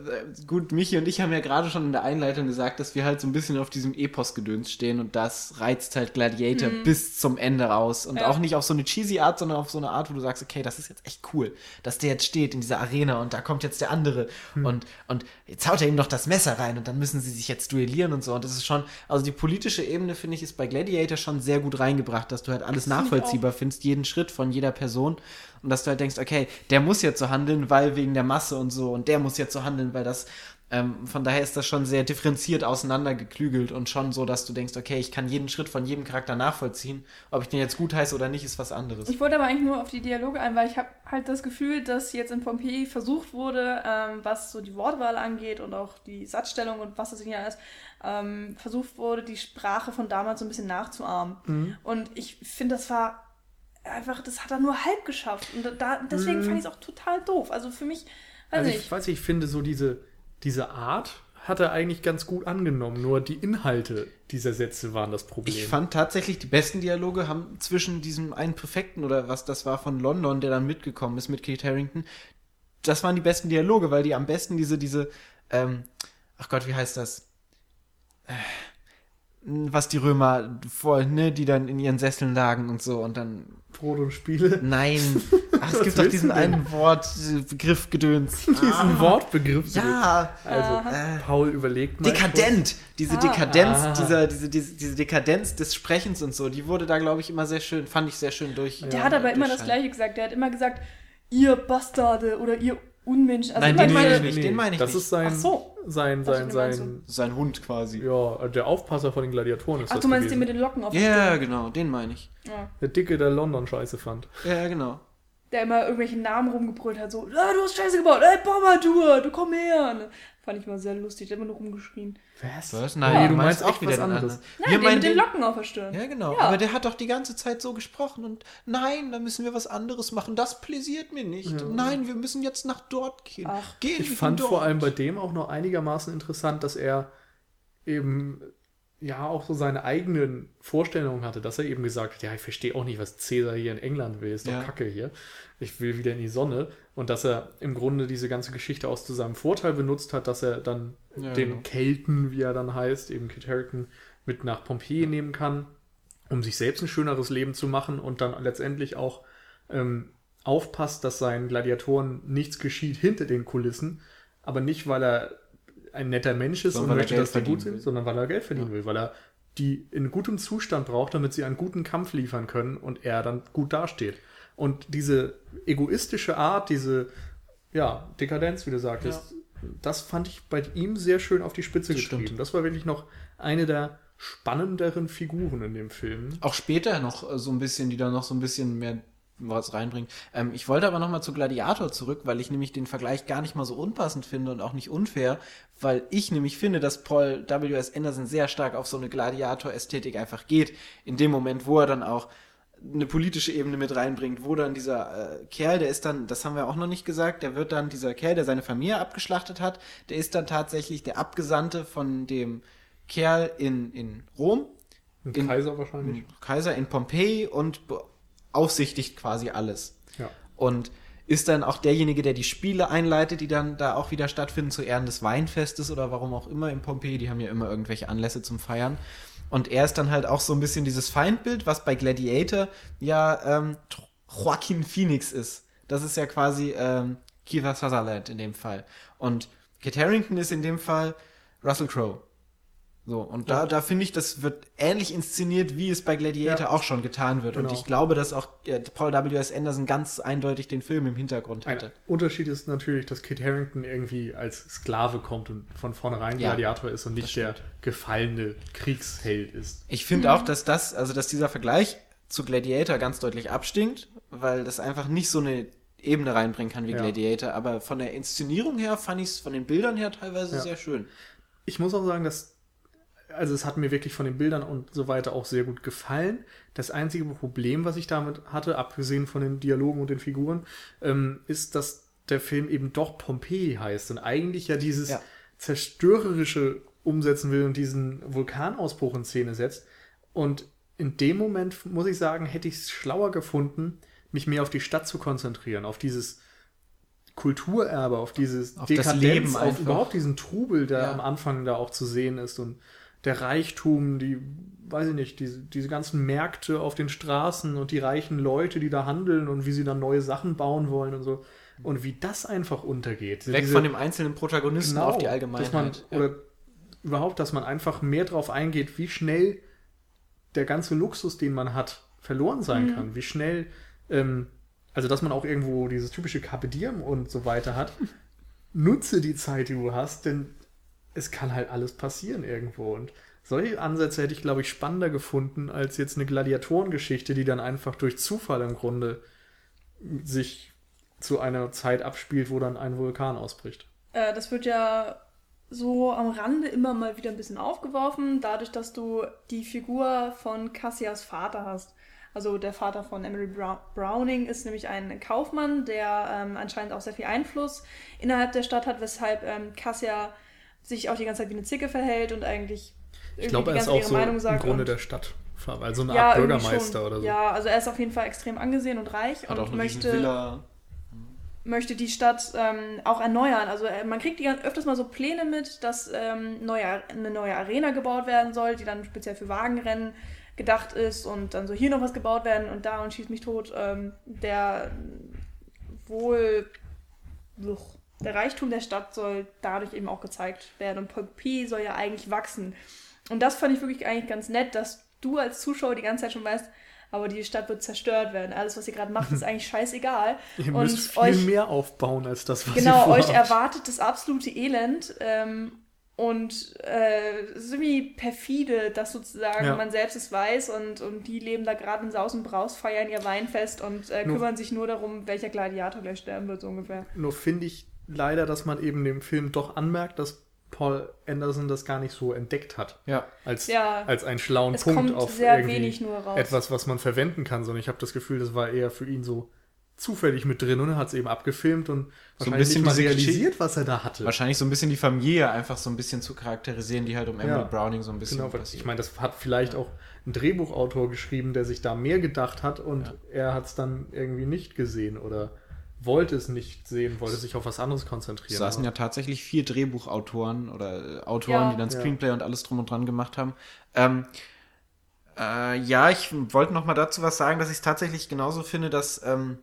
gut, Michi und ich haben ja gerade schon in der Einleitung gesagt, dass wir halt so ein bisschen auf diesem Epos-Gedöns stehen und das reizt halt Gladiator bis zum Ende raus. Und Ja. auch nicht auf so eine cheesy Art, sondern auf so eine Art, wo du sagst, okay, das ist jetzt echt cool, dass der jetzt steht in dieser Arena und da kommt jetzt der andere und, und jetzt haut er ihm noch das Messer rein und dann müssen sie sich jetzt duellieren und so. Und das ist schon, also die politische Ebene, finde ich, ist bei Gladiator schon sehr gut reingebracht, dass du halt alles ich nachvollziehbar findest, jeden Schritt von jeder Person. Und dass du halt denkst, okay, der muss jetzt so handeln, weil wegen der Masse und so, und der muss jetzt so handeln, weil das, ähm, von daher ist das schon sehr differenziert auseinandergeklügelt und schon so, dass du denkst, okay, ich kann jeden Schritt von jedem Charakter nachvollziehen. Ob ich den jetzt gut heiße oder nicht, ist was anderes. Ich wollte aber eigentlich nur auf die Dialoge ein, weil ich habe halt das Gefühl, dass jetzt in Pompeji versucht wurde, ähm, was so die Wortwahl angeht und auch die Satzstellung und was das hier alles, ähm, versucht wurde, die Sprache von damals so ein bisschen nachzuahmen. Mhm. Und ich finde, das war einfach, das hat er nur halb geschafft. Und da, deswegen fand ich es auch total doof. Also für mich, weiß Also nicht. ich weiß, ich finde so diese, diese Art hat er eigentlich ganz gut angenommen. Nur die Inhalte dieser Sätze waren das Problem. Ich fand tatsächlich, die besten Dialoge haben zwischen diesem einen Präfekten oder was das war von London, der dann mitgekommen ist mit Keith Harrington, das waren die besten Dialoge, weil die am besten diese, diese, ähm, ach Gott, wie heißt das? Äh, Was die Römer vor, ne, die dann in ihren Sesseln lagen und so und dann, Brot und Spiele. nein, ach, es gibt doch diesen einen Wort, äh, Begriff Gedöns. Diesen Wortbegriff. so. Ja, Also, Äh, Paul überlegt mal. Dekadent, diese Ah. Dekadenz, Ah. dieser, diese, diese, diese Dekadenz des Sprechens und so, die wurde da, glaube ich, immer sehr schön, fand ich sehr schön durch. Der hat aber immer das. Gleiche gesagt. Der hat immer gesagt, ihr Bastarde oder ihr Unmenschen. Also Nein, den meine ich nicht, den meine ich das nicht. ist sein, Ach so. sein, sein, den sein, Sein Hund quasi. ja, der Aufpasser von den Gladiatoren ist Ach, das du meinst den gewesen. mit den Locken auf Ja, Stirn? genau, den meine ich. Ja. Der Dicke, der London scheiße fand. Ja, genau. Der immer irgendwelche Namen rumgebrüllt hat, so, ah, du hast Scheiße gebaut, ey, Bombardur, du komm her. Ne? Fand ich mal sehr lustig, der hat immer nur rumgeschrien. Was? Was? Nee, Nein, du meinst echt auch was den anderes. anderen. Nein, Wir den meinen mit den Locken auf der Stirn. Ja, genau. Ja. Aber der hat doch die ganze Zeit so gesprochen und nein, da müssen wir was anderes machen. Das pläsiert mir nicht. Ja. Nein, wir müssen jetzt nach dort gehen. Ach. Gehen Ich fand dort. vor allem bei dem auch noch einigermaßen interessant, dass er eben ja auch so seine eigenen Vorstellungen hatte, dass er eben gesagt hat, ja, ich verstehe auch nicht, was Cäsar hier in England will, ist doch Ja. Kacke hier. Ich will wieder in die Sonne. Und dass er im Grunde diese ganze Geschichte aus zu seinem Vorteil benutzt hat, dass er dann Ja, den genau. Kelten, wie er dann heißt, eben Kit Harington, mit nach Pompeji nehmen kann, um sich selbst ein schöneres Leben zu machen und dann letztendlich auch ähm, aufpasst, dass seinen Gladiatoren nichts geschieht hinter den Kulissen, aber nicht, weil er ein netter Mensch ist Sondern und weil er möchte, Geld dass die gut verdienen sind, will. sondern weil er Geld verdienen Ja. will, weil er die in gutem Zustand braucht, damit sie einen guten Kampf liefern können und er dann gut dasteht. Und diese egoistische Art, diese ja, Dekadenz, wie du sagtest, das fand ich bei ihm sehr schön auf die Spitze Das getrieben. stimmt. Das war wirklich noch eine der spannenderen Figuren in dem Film. Auch später noch so ein bisschen, die da noch so ein bisschen mehr was reinbringen. Ähm, ich wollte aber noch mal zu Gladiator zurück, weil ich nämlich den Vergleich gar nicht mal so unpassend finde und auch nicht unfair, weil ich nämlich finde, dass Paul W.S. Anderson sehr stark auf so eine Gladiator-Ästhetik einfach geht. In dem Moment, wo er dann auch eine politische Ebene mit reinbringt, wo dann dieser äh, Kerl, der ist dann, das haben wir auch noch nicht gesagt, der wird dann, dieser Kerl, der seine Familie abgeschlachtet hat, der ist dann tatsächlich der Abgesandte von dem Kerl in, in Rom, Ein in- Kaiser wahrscheinlich. Kaiser in Pompeji und beaufsichtigt quasi alles. Ja. Und ist dann auch derjenige, der die Spiele einleitet, die dann da auch wieder stattfinden zu Ehren des Weinfestes oder warum auch immer in Pompeji. Die haben ja immer irgendwelche Anlässe zum Feiern. Und er ist dann halt auch so ein bisschen dieses Feindbild, was bei Gladiator ja ähm, Joaquin Phoenix ist. Das ist ja quasi ähm, Kiefer Sutherland in dem Fall. Und Kit Harington ist in dem Fall Russell Crowe. So, und da, da finde ich, das wird ähnlich inszeniert, wie es bei Gladiator Ja. auch schon getan wird. Und Genau. ich glaube, dass auch Paul W.S. Anderson ganz eindeutig den Film im Hintergrund Ein hatte. Unterschied ist natürlich, dass Kit Harington irgendwie als Sklave kommt und von vornherein Ja, Gladiator ist und nicht der gefallene Kriegsheld ist. Ich finde auch, dass das, also dass dieser Vergleich zu Gladiator ganz deutlich abstinkt, weil das einfach nicht so eine Ebene reinbringen kann wie Ja. Gladiator. Aber von der Inszenierung her fand ich es von den Bildern her teilweise Ja. sehr schön. Ich muss auch sagen, dass also es hat mir wirklich von den Bildern und so weiter auch sehr gut gefallen. Das einzige Problem, was ich damit hatte, abgesehen von den Dialogen und den Figuren, ähm, ist, dass der Film eben doch Pompeji heißt und eigentlich ja dieses Ja. zerstörerische umsetzen will und diesen Vulkanausbruch in Szene setzt. Und in dem Moment, muss ich sagen, hätte ich es schlauer gefunden, mich mehr auf die Stadt zu konzentrieren, auf dieses Kulturerbe, auf dieses Auf das Leben auf überhaupt diesen Trubel, der Ja. am Anfang da auch zu sehen ist und der Reichtum, die, weiß ich nicht, diese, diese ganzen Märkte auf den Straßen und die reichen Leute, die da handeln und wie sie dann neue Sachen bauen wollen und so. Und wie das einfach untergeht. Weg Diese- von dem einzelnen Protagonisten auf die Genau, dass Allgemeinheit. man, Ja. Oder überhaupt, dass man einfach mehr drauf eingeht, wie schnell der ganze Luxus, den man hat, verloren sein kann. Wie schnell, ähm, also dass man auch irgendwo dieses typische Carpe Diem und so weiter hat. Nutze die Zeit, die du hast, denn es kann halt alles passieren irgendwo. Und solche Ansätze hätte ich, glaube ich, spannender gefunden als jetzt eine Gladiatorengeschichte, die dann einfach durch Zufall im Grunde sich zu einer Zeit abspielt, wo dann ein Vulkan ausbricht. Äh, das wird ja so am Rande immer mal wieder ein bisschen aufgeworfen, dadurch, dass du die Figur von Cassias Vater hast. Also der Vater von Emily Brown Browning ist nämlich ein Kaufmann, der ähm, anscheinend auch sehr viel Einfluss innerhalb der Stadt hat, weshalb ähm, Cassia sich auch die ganze Zeit wie eine Zicke verhält und eigentlich Ich glaube, er ist auch so im Grunde und- der Stadt. Also eine ja, Art Bürgermeister oder so. Ja, also er ist auf jeden Fall extrem angesehen und reich Hat und möchte möchte die Stadt ähm, auch erneuern. Also äh, man kriegt die öfters mal so Pläne mit, dass ähm, neue, eine neue Arena gebaut werden soll, die dann speziell für Wagenrennen gedacht ist und dann so hier noch was gebaut werden und da und schießt mich tot. Ähm, der wohl Uch, der Reichtum der Stadt soll dadurch eben auch gezeigt werden und Pompeji soll ja eigentlich wachsen. Und das fand ich wirklich eigentlich ganz nett, dass du als Zuschauer die ganze Zeit schon weißt, aber die Stadt wird zerstört werden. Alles, was ihr gerade macht, ist eigentlich scheißegal. Ihr und müsst viel euch, mehr aufbauen als das, was genau, ihr euch vorhabt. erwartet das absolute Elend. Ähm, und äh, es ist irgendwie perfide, dass sozusagen Ja. man selbst es weiß und, und die leben da gerade in Saus und Braus, feiern ihr Weinfest und äh, Nur- kümmern sich nur darum, welcher Gladiator gleich sterben wird, so ungefähr. Nur finde ich leider, dass man eben dem Film doch anmerkt, dass Paul Anderson das gar nicht so entdeckt hat. Ja. Als, Ja. als einen schlauen Es Punkt kommt auf sehr irgendwie wenig nur raus. etwas, was man verwenden kann, sondern ich habe das Gefühl, das war eher für ihn so zufällig mit drin und er hat es eben abgefilmt und So ein bisschen nicht mal realisiert, was er da hatte. Wahrscheinlich so ein bisschen die Familie einfach so ein bisschen zu charakterisieren, die halt um Emily Ja. Browning so ein bisschen Genau, ich meine, das hat vielleicht auch ein Drehbuchautor geschrieben, der sich da mehr gedacht hat und Ja. er hat es dann irgendwie nicht gesehen oder wollte es nicht sehen, wollte sich auf was anderes konzentrieren. Es saßen ja tatsächlich vier Drehbuchautoren oder äh, Autoren, Ja. die dann Ja. Screenplay und alles drum und dran gemacht haben. Ähm, Äh, ja, ich wollte noch mal dazu was sagen, dass ich es tatsächlich genauso finde, dass ähm,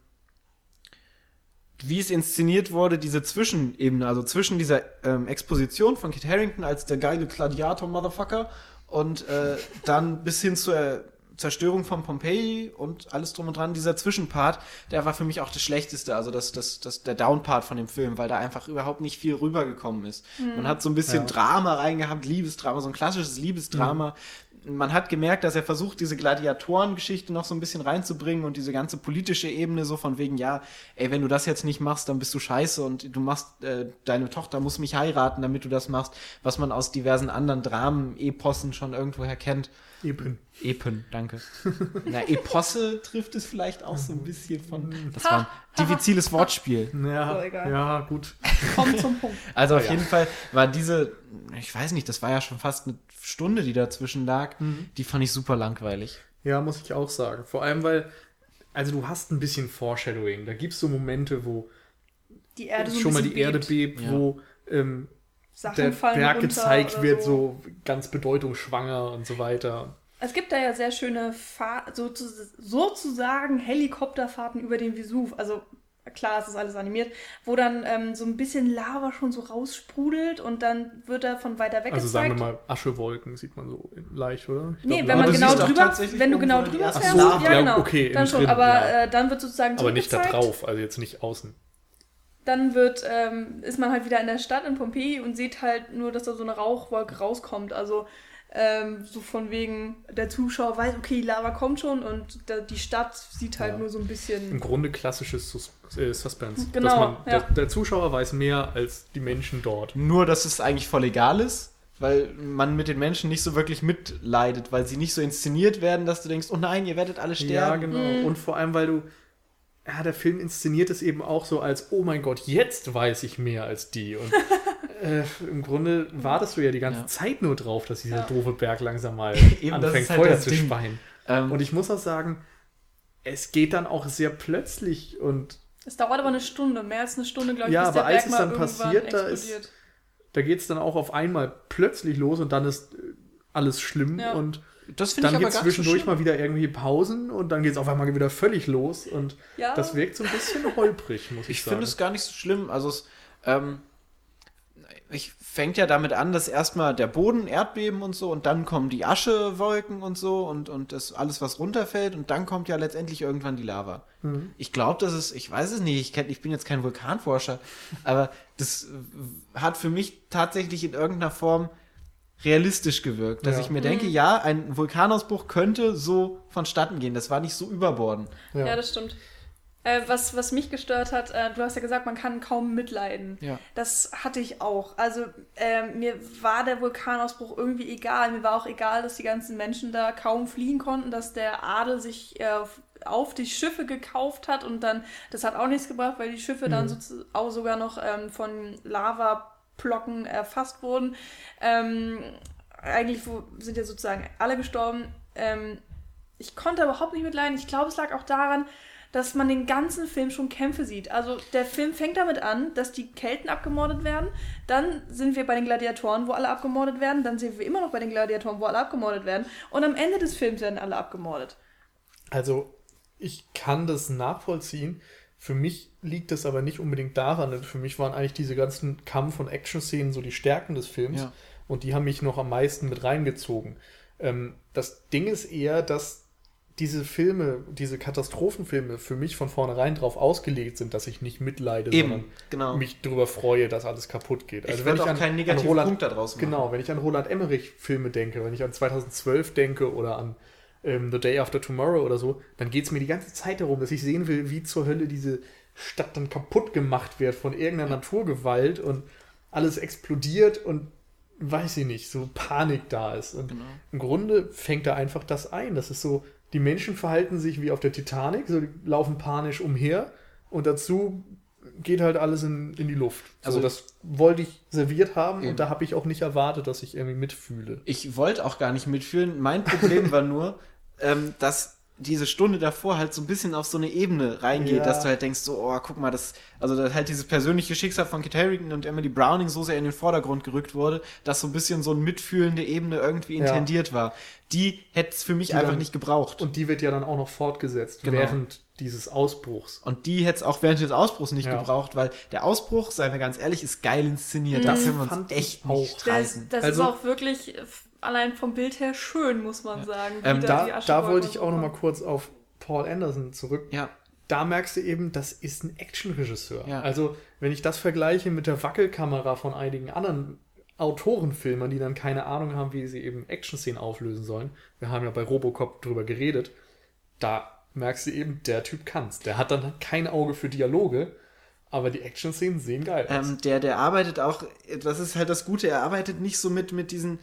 wie es inszeniert wurde, diese Zwischenebene, also zwischen dieser ähm, Exposition von Kit Harrington als der geile Gladiator-Motherfucker und äh, dann bis hin zur Zerstörung von Pompeji und alles drum und dran, dieser Zwischenpart, der war für mich auch das Schlechteste, also das, das, das, der Downpart von dem Film, weil da einfach überhaupt nicht viel rübergekommen ist. Man hat so ein bisschen Ja. Drama reingehabt, Liebesdrama, so ein klassisches Liebesdrama. Man hat gemerkt, dass er versucht, diese Gladiatorengeschichte noch so ein bisschen reinzubringen und diese ganze politische Ebene so von wegen, ja, ey, wenn du das jetzt nicht machst, dann bist du scheiße und du machst, äh, deine Tochter muss mich heiraten, damit du das machst, was man aus diversen anderen Dramen, Epossen schon irgendwoher kennt. Eben. Epen, danke. Na, Eposse trifft es vielleicht auch so ein bisschen von. Das war ein diffiziles Wortspiel. Ja, egal. ja, gut. Komm zum Punkt. Also auf Ja. jeden Fall war diese, ich weiß nicht, das war ja schon fast eine Stunde, die dazwischen lag. Die fand ich super langweilig. Ja, muss ich auch sagen. Vor allem, weil, also du hast ein bisschen Foreshadowing. Da gibt es so Momente, wo Die Erde so schon mal die Erde bebt. bebt, Ja. wo ähm, Sachen der Berg gezeigt wird, so ganz bedeutungsschwanger und so weiter. Es gibt da ja sehr schöne Fahr so zu, sozusagen Helikopterfahrten über den Vesuv. Also klar, es ist alles animiert, wo dann ähm, so ein bisschen Lava schon so raussprudelt und dann wird er von weiter weg Also gezeigt. sagen wir mal, Aschewolken sieht man so leicht, oder? Ich Nee, glaub, wenn man du genau drüber, wenn du genau drüber fährst, Lava. ja Ja, genau, okay, dann schon. drin, aber ja. äh, dann wird sozusagen aber nicht da drauf, also jetzt nicht außen. Dann wird, ähm, ist man halt wieder in der Stadt in Pompeji und sieht halt nur, dass da so eine Rauchwolke rauskommt. Also ähm, so von wegen, der Zuschauer weiß, okay, die Lava kommt schon und da, die Stadt sieht halt Ja. nur so ein Im bisschen. Grunde klassisches Sus äh, Suspense. Genau, Dass man, ja. der, der Zuschauer weiß mehr als die Menschen dort. Nur, dass es eigentlich voll egal ist, weil man mit den Menschen nicht so wirklich mitleidet, weil sie nicht so inszeniert werden, dass du denkst, oh nein, ihr werdet alle Ja, sterben. genau. Mhm. Und vor allem, weil du. Ja, der Film inszeniert es eben auch so als, oh mein Gott, jetzt weiß ich mehr als die. Und äh, im Grunde wartest du ja die ganze Ja. Zeit nur drauf, dass dieser Ja. doofe Berg langsam mal Eben, anfängt, halt Feuer zu Ding. speien. Ähm, Und ich muss auch sagen, es geht dann auch sehr plötzlich und Es dauert aber eine Stunde, mehr als eine Stunde, glaube ich, Ja, bis der aber als Berg es mal dann passiert, da ist- da geht es dann auch auf einmal plötzlich los und dann ist äh, alles schlimm Ja. und ich dann gibt es so zwischendurch schlimm. mal wieder irgendwie Pausen und dann geht es auf einmal wieder völlig los und Ja, das wirkt so ein bisschen holprig, muss ich, Ich sagen. finde es gar nicht so schlimm. Also es, ähm, ich fängt ja damit an, dass erstmal der Boden, Erdbeben und so, und dann kommen die Aschewolken und so und, und das alles, was runterfällt, und dann kommt ja letztendlich irgendwann die Lava. Mhm. Ich glaube, das ist, ich weiß es nicht, ich, kenn, ich bin jetzt kein Vulkanforscher, aber das äh, hat für mich tatsächlich in irgendeiner Form realistisch gewirkt, dass Ja. ich mir denke, ja, ein Vulkanausbruch könnte so vonstatten gehen. Das war nicht so überbordend. ja. das stimmt. Äh, was, was mich gestört hat, äh, du hast ja gesagt, man kann kaum mitleiden. Ja. Das hatte ich auch. Also ähm, mir war der Vulkanausbruch irgendwie egal. Mir war auch egal, dass die ganzen Menschen da kaum fliehen konnten, dass der Adel sich äh, auf, die Schiffe gekauft hat und dann, das hat auch nichts gebracht, weil die Schiffe dann so, auch sogar noch ähm, von Lavaplocken erfasst wurden. Ähm, eigentlich sind ja sozusagen alle gestorben. Ähm, ich konnte überhaupt nicht mitleiden. Ich glaube, es lag auch daran, dass man den ganzen Film schon Kämpfe sieht. Also der Film fängt damit an, dass die Kelten abgemordet werden. Dann sind wir bei den Gladiatoren, wo alle abgemordet werden. Dann sind wir immer noch bei den Gladiatoren, wo alle abgemordet werden. Und am Ende des Films werden alle abgemordet. Also, ich kann das nachvollziehen. Für mich liegt es aber nicht unbedingt daran. Für mich waren eigentlich diese ganzen Kampf- und Action-Szenen so die Stärken des Films. Ja. Und die haben mich noch am meisten mit reingezogen. Ähm, das Ding ist eher, dass diese Filme, diese Katastrophenfilme für mich von vornherein darauf ausgelegt sind, dass ich nicht mitleide, Eben, genau. sondern mich darüber freue, dass alles kaputt geht. Ich würde auch keinen negativen Roland, Punkt daraus machen. Genau, wenn ich an Roland Emmerich-Filme denke, wenn ich an 2012 denke oder an ähm, The Day After Tomorrow oder so, dann geht es mir die ganze Zeit darum, dass ich sehen will, wie zur Hölle diese Stadt dann kaputt gemacht wird von irgendeiner Naturgewalt und alles explodiert und weiß ich nicht, so Panik da ist. Und Genau. im Grunde fängt da einfach das ein. Das ist so, die Menschen verhalten sich wie auf der Titanic, so die laufen panisch umher und dazu geht halt alles in, in die Luft. Also das wollte ich serviert haben Eben. und da habe ich auch nicht erwartet, dass ich irgendwie mitfühle. Ich wollte auch gar nicht mitfühlen. Mein Problem war nur, ähm, dass diese Stunde davor halt so ein bisschen auf so eine Ebene reingeht, Ja. dass du halt denkst, so, oh, guck mal, das, also dass halt dieses persönliche Schicksal von Kit Harington und Emily Browning so sehr in den Vordergrund gerückt wurde, dass so ein bisschen so eine mitfühlende Ebene irgendwie Ja. intendiert war. Die hätte es für mich Die einfach dann- nicht gebraucht. Und die wird ja dann auch noch fortgesetzt Genau. während dieses Ausbruchs. Und die hätte es auch während des Ausbruchs nicht Ja. gebraucht, weil der Ausbruch, seien wir ganz ehrlich, ist geil inszeniert. Mhm. Da können wir uns echt auch. nicht Das, reißen. das Also- ist auch wirklich allein vom Bild her schön, muss man sagen. wie Ähm, die Da, da wollte ich auch noch mal kommen. kurz auf Paul Anderson zurück. Ja, Da merkst du eben, das ist ein Actionregisseur. Ja. Also, wenn ich das vergleiche mit der Wackelkamera von einigen anderen Autorenfilmern, die dann keine Ahnung haben, wie sie eben Action-Szenen auflösen sollen. Wir haben ja bei Robocop drüber geredet. Da merkst du eben, der Typ kann's. Der hat dann kein Auge für Dialoge, aber die Action-Szenen sehen geil aus. ähm, der, der arbeitet auch, das ist halt das Gute, er arbeitet nicht so mit, mit diesen,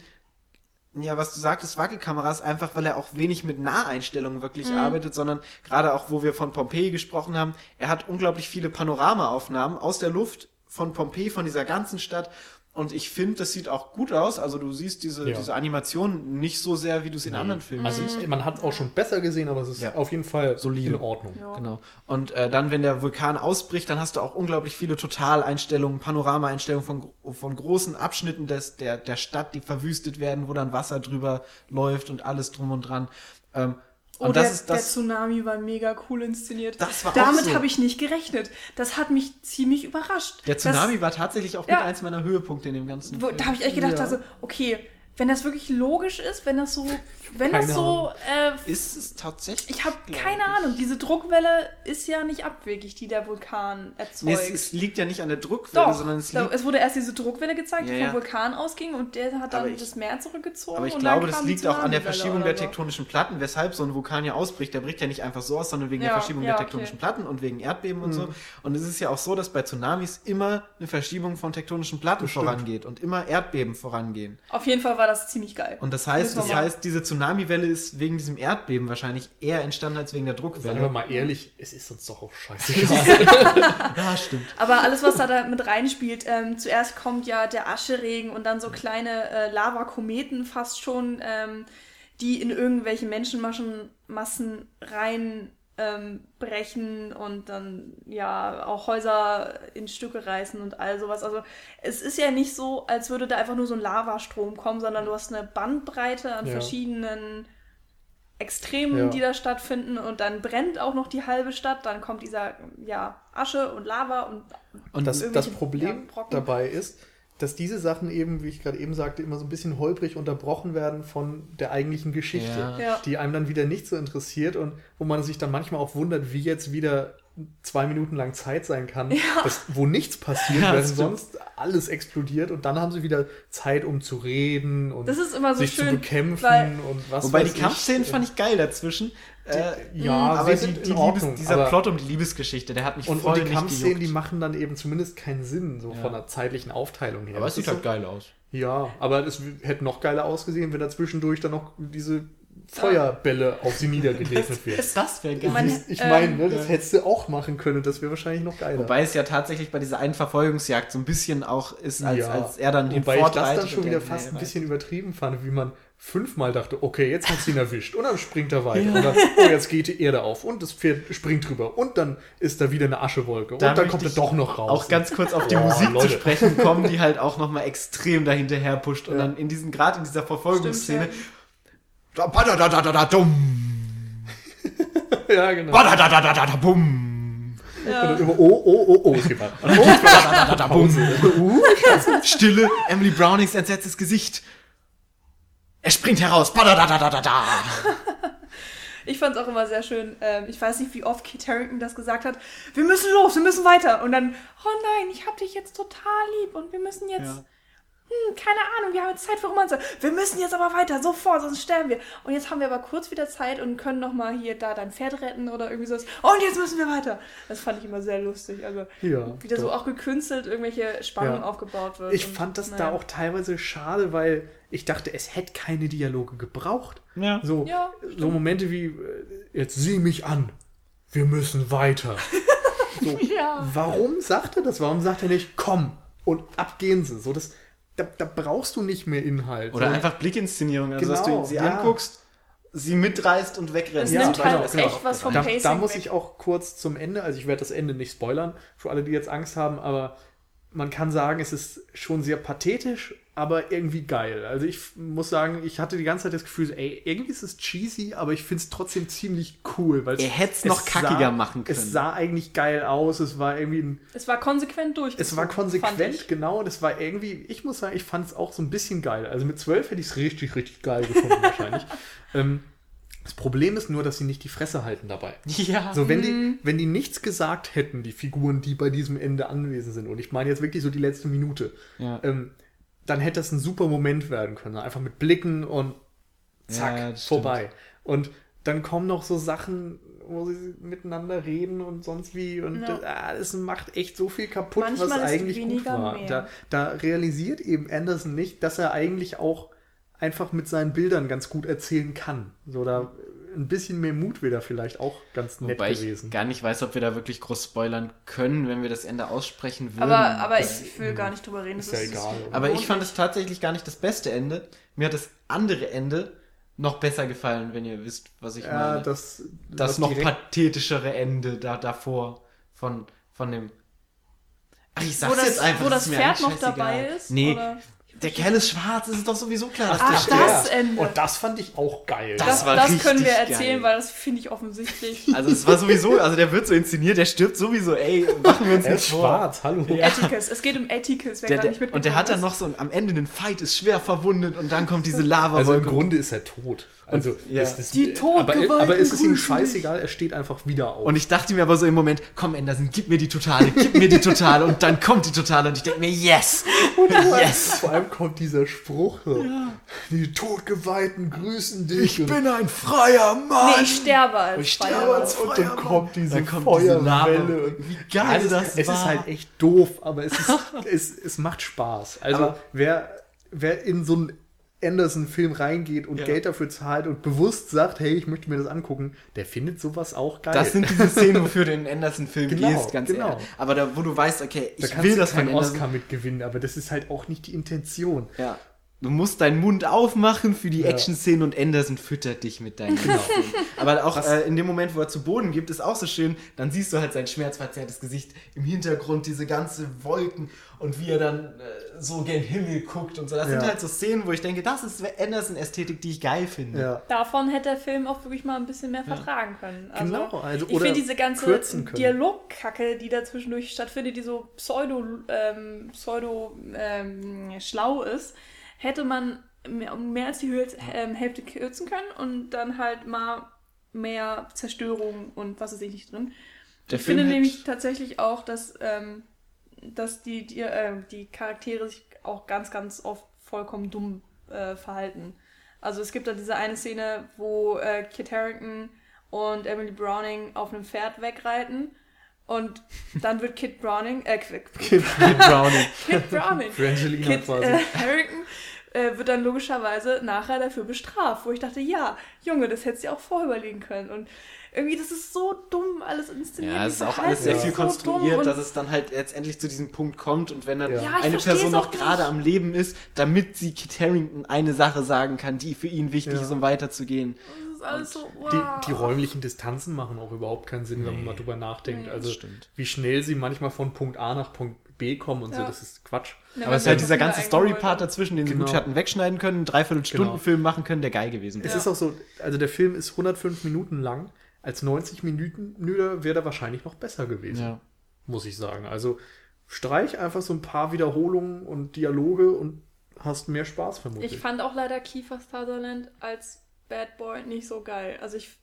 ja, was du sagtest, Wackelkameras, einfach weil er auch wenig mit Naheinstellungen wirklich arbeitet, sondern gerade auch, wo wir von Pompeji gesprochen haben, er hat unglaublich viele Panoramaaufnahmen aus der Luft von Pompeji, von dieser ganzen Stadt. Und ich finde, das sieht auch gut aus. Also du siehst diese, Ja. diese Animation nicht so sehr, wie du es in anderen Filmen also, siehst. man hat es auch schon besser gesehen, aber es ist Ja. auf jeden Fall Solide. in Ordnung. Ja. Genau. Und äh, dann, wenn der Vulkan ausbricht, dann hast du auch unglaublich viele Totaleinstellungen, Panoramaeinstellungen von, von großen Abschnitten des, der, der Stadt, die verwüstet werden, wo dann Wasser drüber läuft und alles drum und dran. Ähm, Oh, der, das der. Tsunami war mega cool inszeniert. Das war Damit so. habe ich nicht gerechnet. Das hat mich ziemlich überrascht. Der Tsunami das, war tatsächlich auch Ja. mit eins meiner Höhepunkte in dem ganzen wo, Film. Da habe ich echt gedacht, Ja. also, okay, wenn das wirklich logisch ist, wenn das so, wenn Keine das so, äh, Ist es tatsächlich? ich habe keine ich. Ahnung, diese Druckwelle ist ja nicht abwegig, die der Vulkan erzeugt. Nee, es, es liegt ja nicht an der Druckwelle, Doch, sondern es liegt. es wurde erst diese Druckwelle gezeigt, Ja, die ja. vom Vulkan ausging und der hat dann ich- das Meer zurückgezogen. Aber ich und glaube, dann das liegt auch an der Verschiebung der tektonischen Platten, weshalb so ein Vulkan ja ausbricht. Der bricht ja nicht einfach so aus, sondern wegen der Ja, Verschiebung ja, der tektonischen okay. Platten und wegen Erdbeben und Mhm. so. Und es ist ja auch so, dass bei Tsunamis immer eine Verschiebung von tektonischen Platten stimmt. vorangeht und immer Erdbeben vorangehen. Auf jeden Fall war das ziemlich geil. Und das heißt, das mal- heißt, diese Tsunamiwelle ist wegen diesem Erdbeben wahrscheinlich eher entstanden als wegen der Sagen wir Druckwelle. mal ehrlich, es ist uns doch auch scheißegal. Ja, stimmt. Aber alles, was da, da mit reinspielt, ähm, zuerst kommt ja der Ascheregen und dann so kleine äh, Lavakometen fast schon, ähm, die in irgendwelche Menschenmassen Massen rein ähm, brechen und dann ja auch Häuser in Stücke reißen und all sowas. Also es ist ja nicht so, als würde da einfach nur so ein Lavastrom kommen, sondern du hast eine Bandbreite an Ja. verschiedenen Extremen, Ja. die da stattfinden und dann brennt auch noch die halbe Stadt, dann kommt dieser ja, Asche und Lava und Und Das, das Problem dabei ist, dass diese Sachen eben, wie ich gerade eben sagte, immer so ein bisschen holprig unterbrochen werden von der eigentlichen Geschichte, Ja. Die einem dann wieder nicht so interessiert und wo man sich dann manchmal auch wundert, wie jetzt wieder zwei Minuten lang Zeit sein kann, dass, wo nichts passiert, Ja, weil sonst alles explodiert und dann haben sie wieder Zeit, um zu reden und Das ist immer so sich zu schön, bekämpfen weil- und was Wobei weiß die Kampfszenen ich. fand ich geil dazwischen. Äh, ja, aber sie die, sind die in Ordnung, Liebes, dieser aber- Plot um die Liebesgeschichte, der hat mich und, voll und die nicht Kampfszenen, die machen dann eben zumindest keinen Sinn, so Ja. von der zeitlichen Aufteilung her. Aber es sieht halt so, geil aus. Ja, aber es hätte noch geiler ausgesehen, wenn da zwischendurch dann noch diese Feuerbälle auf sie niedergeregnet wird. Das wäre geil. Man- Ich ähm, meine, ne, das ja. hättest du auch machen können, das wäre wahrscheinlich noch geiler. Wobei es ja tatsächlich bei dieser einen Verfolgungsjagd so ein bisschen auch ist, als, Ja. als er dann Wobei ich das dann schon wieder der fast ein bisschen übertrieben fand, wie man fünfmal dachte, okay, jetzt hat sie ihn erwischt und dann springt er weiter Ja. und dann, oh, jetzt geht die Erde auf und das Pferd springt drüber und dann ist da wieder eine Aschewolke Da und dann kommt er doch noch raus. Auch ganz kurz auf die Boah, Musik Leute. zu sprechen kommen, die halt auch nochmal extrem dahinterher pusht. Und Ja. dann in diesen, gerade in dieser Verfolgungsszene, Stimmt, dumm, ja, genau. badadadadada, bumm, Und Ja. dann immer, oh, oh, oh, oh, es geht weiter. badadadada, bumm. Stille, Emily Brownings entsetztes Gesicht. Er springt heraus, badadadadada. Ich fand es auch immer sehr schön. Ähm, ich weiß nicht, wie oft Kate Harrington das gesagt hat. Wir müssen los, wir müssen weiter. Und dann, oh nein, ich hab dich jetzt total lieb und wir müssen jetzt, Ja. Hm, keine Ahnung, wir haben jetzt Zeit für Romanze. Wir müssen jetzt aber weiter, sofort, sonst sterben wir. Und jetzt haben wir aber kurz wieder Zeit und können noch mal hier da dein Pferd retten oder irgendwie sowas. Und jetzt müssen wir weiter. Das fand ich immer sehr lustig. Also Ja, wieder so doch. auch gekünstelt irgendwelche Spannung Ja. aufgebaut wird. Ich Und, fand das naja. da auch teilweise schade, weil ich dachte, es hätte keine Dialoge gebraucht. Ja. So, Ja, so Momente wie, äh, jetzt sieh mich an, wir müssen weiter. So, Ja. Warum sagt er das? Warum sagt er nicht, komm und ab gehen sie? So, das, da, da brauchst du nicht mehr Inhalt. Oder so, einfach Blickinszenierung, also dass Genau, du sie ja. anguckst. sie mitreißt und wegrennt. Es Ja, nimmt genau, halt genau. echt was vom Da, Pacing da muss weg. ich auch kurz zum Ende, also ich werde das Ende nicht spoilern, für alle, die jetzt Angst haben, aber man kann sagen, es ist schon sehr pathetisch, aber irgendwie geil. Also ich muss sagen, ich hatte die ganze Zeit das Gefühl, ey, irgendwie ist es cheesy, aber ich finde es trotzdem ziemlich cool. Weil Er hätt's noch kackiger machen können. Es sah eigentlich geil aus, es war irgendwie ein Es war konsequent durch. es war konsequent, genau. Das war irgendwie, ich muss sagen, ich fand es auch so ein bisschen geil. Also mit zwölf hätte ich es richtig, richtig geil gefunden wahrscheinlich. Ähm, das Problem ist nur, dass sie nicht die Fresse halten dabei. Ja. So, wenn Mhm. die, wenn die nichts gesagt hätten, die Figuren, die bei diesem Ende anwesend sind, und ich meine jetzt wirklich so die letzte Minute, Ja. ähm, dann hätte das ein super Moment werden können. Einfach mit Blicken und zack, Ja, vorbei. Und dann kommen noch so Sachen, wo sie miteinander reden und sonst wie. Und Ja. ah, das macht echt so viel kaputt, Manchmal was eigentlich gut war. Da, da realisiert eben Anderson nicht, dass er eigentlich auch einfach mit seinen Bildern ganz gut erzählen kann. So, da ein bisschen mehr Mut wäre da vielleicht auch ganz nett Wobei ich gewesen. gar nicht weiß, ob wir da wirklich groß spoilern können, wenn wir das Ende aussprechen würden. Aber, aber ich will gar nicht drüber reden. ist das ja egal, oder? Aber ich fand es tatsächlich gar nicht das beste Ende. Mir hat das andere Ende noch besser gefallen, wenn ihr wisst, was ich ja, meine. das, das was noch pathetischere Ende da davor von, von dem. Ach, ich sag's wo das, jetzt einfach. wo das das ist mir Pferd noch dabei ist? Nee, Oder? Der Kerl ist schwarz, es ist doch sowieso klar, dass Ach, der stirbt. das Ende. Und das fand ich auch geil. Das Das, war das können wir erzählen, geil. weil das finde ich offensichtlich. Also es war sowieso, also der wird so inszeniert, der stirbt sowieso, ey, machen wir uns er nicht ist vor. schwarz, hallo. Atticus. Es geht um Atticus, wer Der, gerade nicht der, und der hat dann noch so am Ende einen Fight, ist schwer verwundet und dann kommt diese lava Also im Grunde ist er tot. Also ja. ist es- Die aber, Todgeweihten aber ist es ihm scheißegal, er steht einfach wieder auf. Und ich dachte mir aber so im Moment, komm Anderson, gib mir die Totale, gib mir die Totale und dann kommt die Totale und ich denke mir, yes, yes. Vor allem kommt dieser Spruch so, die Todgeweihten grüßen dich. und, ein freier Mann. Nee, ich sterbe als Ich sterbe Freier. als und dann kommt diese Dann kommt diese. Feuerwelle. und- Wie geil es, das Es war. ist halt echt doof, aber es, ist, es, es macht Spaß. Also Aber- wer, wer in so einen Anderson-Film reingeht und Ja. Geld dafür zahlt und bewusst sagt, hey, ich möchte mir das angucken, der findet sowas auch geil. Das sind diese Szenen, wofür du in den Anderson-Film Genau, gehst, ganz genau. ehrlich. Aber da, wo du weißt, okay, da ich kannst will das von keinen Anderson. Oscar mitgewinnen, aber das ist halt auch nicht die Intention. Ja. Du musst deinen Mund aufmachen für die Ja. Action-Szenen und Anderson füttert dich mit deinen genau. Aber auch äh, in dem Moment, wo er zu Boden gibt, ist auch so schön. Dann siehst du halt sein schmerzverzerrtes Gesicht im Hintergrund, diese ganze Wolken und wie er dann äh, so gen Himmel guckt und so. Das Ja. sind halt so Szenen, wo ich denke, das ist Anderson-Ästhetik, die ich geil finde. Ja. Davon hätte der Film auch wirklich mal ein bisschen mehr vertragen können. Also, Genau, also- ich finde diese ganze. Dialogkacke, die da zwischendurch stattfindet, die so pseudo, ähm, pseudo ähm, schlau ist, hätte man mehr, um mehr als die Höhe, ähm, Hälfte kürzen können und dann halt mal mehr Zerstörung und was ist ich nicht drin. Der ich Film finde nämlich tatsächlich auch, dass, ähm, dass die, die, äh, die Charaktere sich auch ganz, ganz oft vollkommen dumm äh, verhalten. Also es gibt da diese eine Szene, wo äh, Kit Harington und Emily Browning auf einem Pferd wegreiten und dann wird Kit Browning, äh, Kit, Mit Browning. Kit Browning, Kit äh, Harington äh, wird dann logischerweise nachher dafür bestraft, wo ich dachte, ja, Junge, das hättest du auch vorher überlegen können und irgendwie, das ist so dumm alles inszeniert. Ja, es ist auch alles sehr viel so konstruiert, dass es dann halt letztendlich zu diesem Punkt kommt und wenn dann Ja. Eine Person noch gerade am Leben ist, damit sie Kit Harington eine Sache sagen kann, die für ihn wichtig Ja. ist, um weiterzugehen. Das ist alles so, wow. Die, die räumlichen Distanzen machen auch überhaupt keinen Sinn, wenn man mal drüber nachdenkt. Nee, also stimmt. wie schnell sie manchmal von Punkt A nach Punkt B kommen und so, Ja. das ist Quatsch. Ja, Aber es ist halt dieser ganze Story-Part dazwischen, den sie Genau. gut hatten wegschneiden können, einen Dreiviertelstunden-Film Genau. machen können, der geil gewesen Es wäre. ist auch so, also der Film ist 105 Minuten lang. Als 90 Minuten Nüder wäre der wahrscheinlich noch besser gewesen, Ja. muss ich sagen. Also streich einfach so ein paar Wiederholungen und Dialoge und hast mehr Spaß vermutlich. Ich fand auch leider Kiefer Sutherland als Bad Boy nicht so geil. Also ich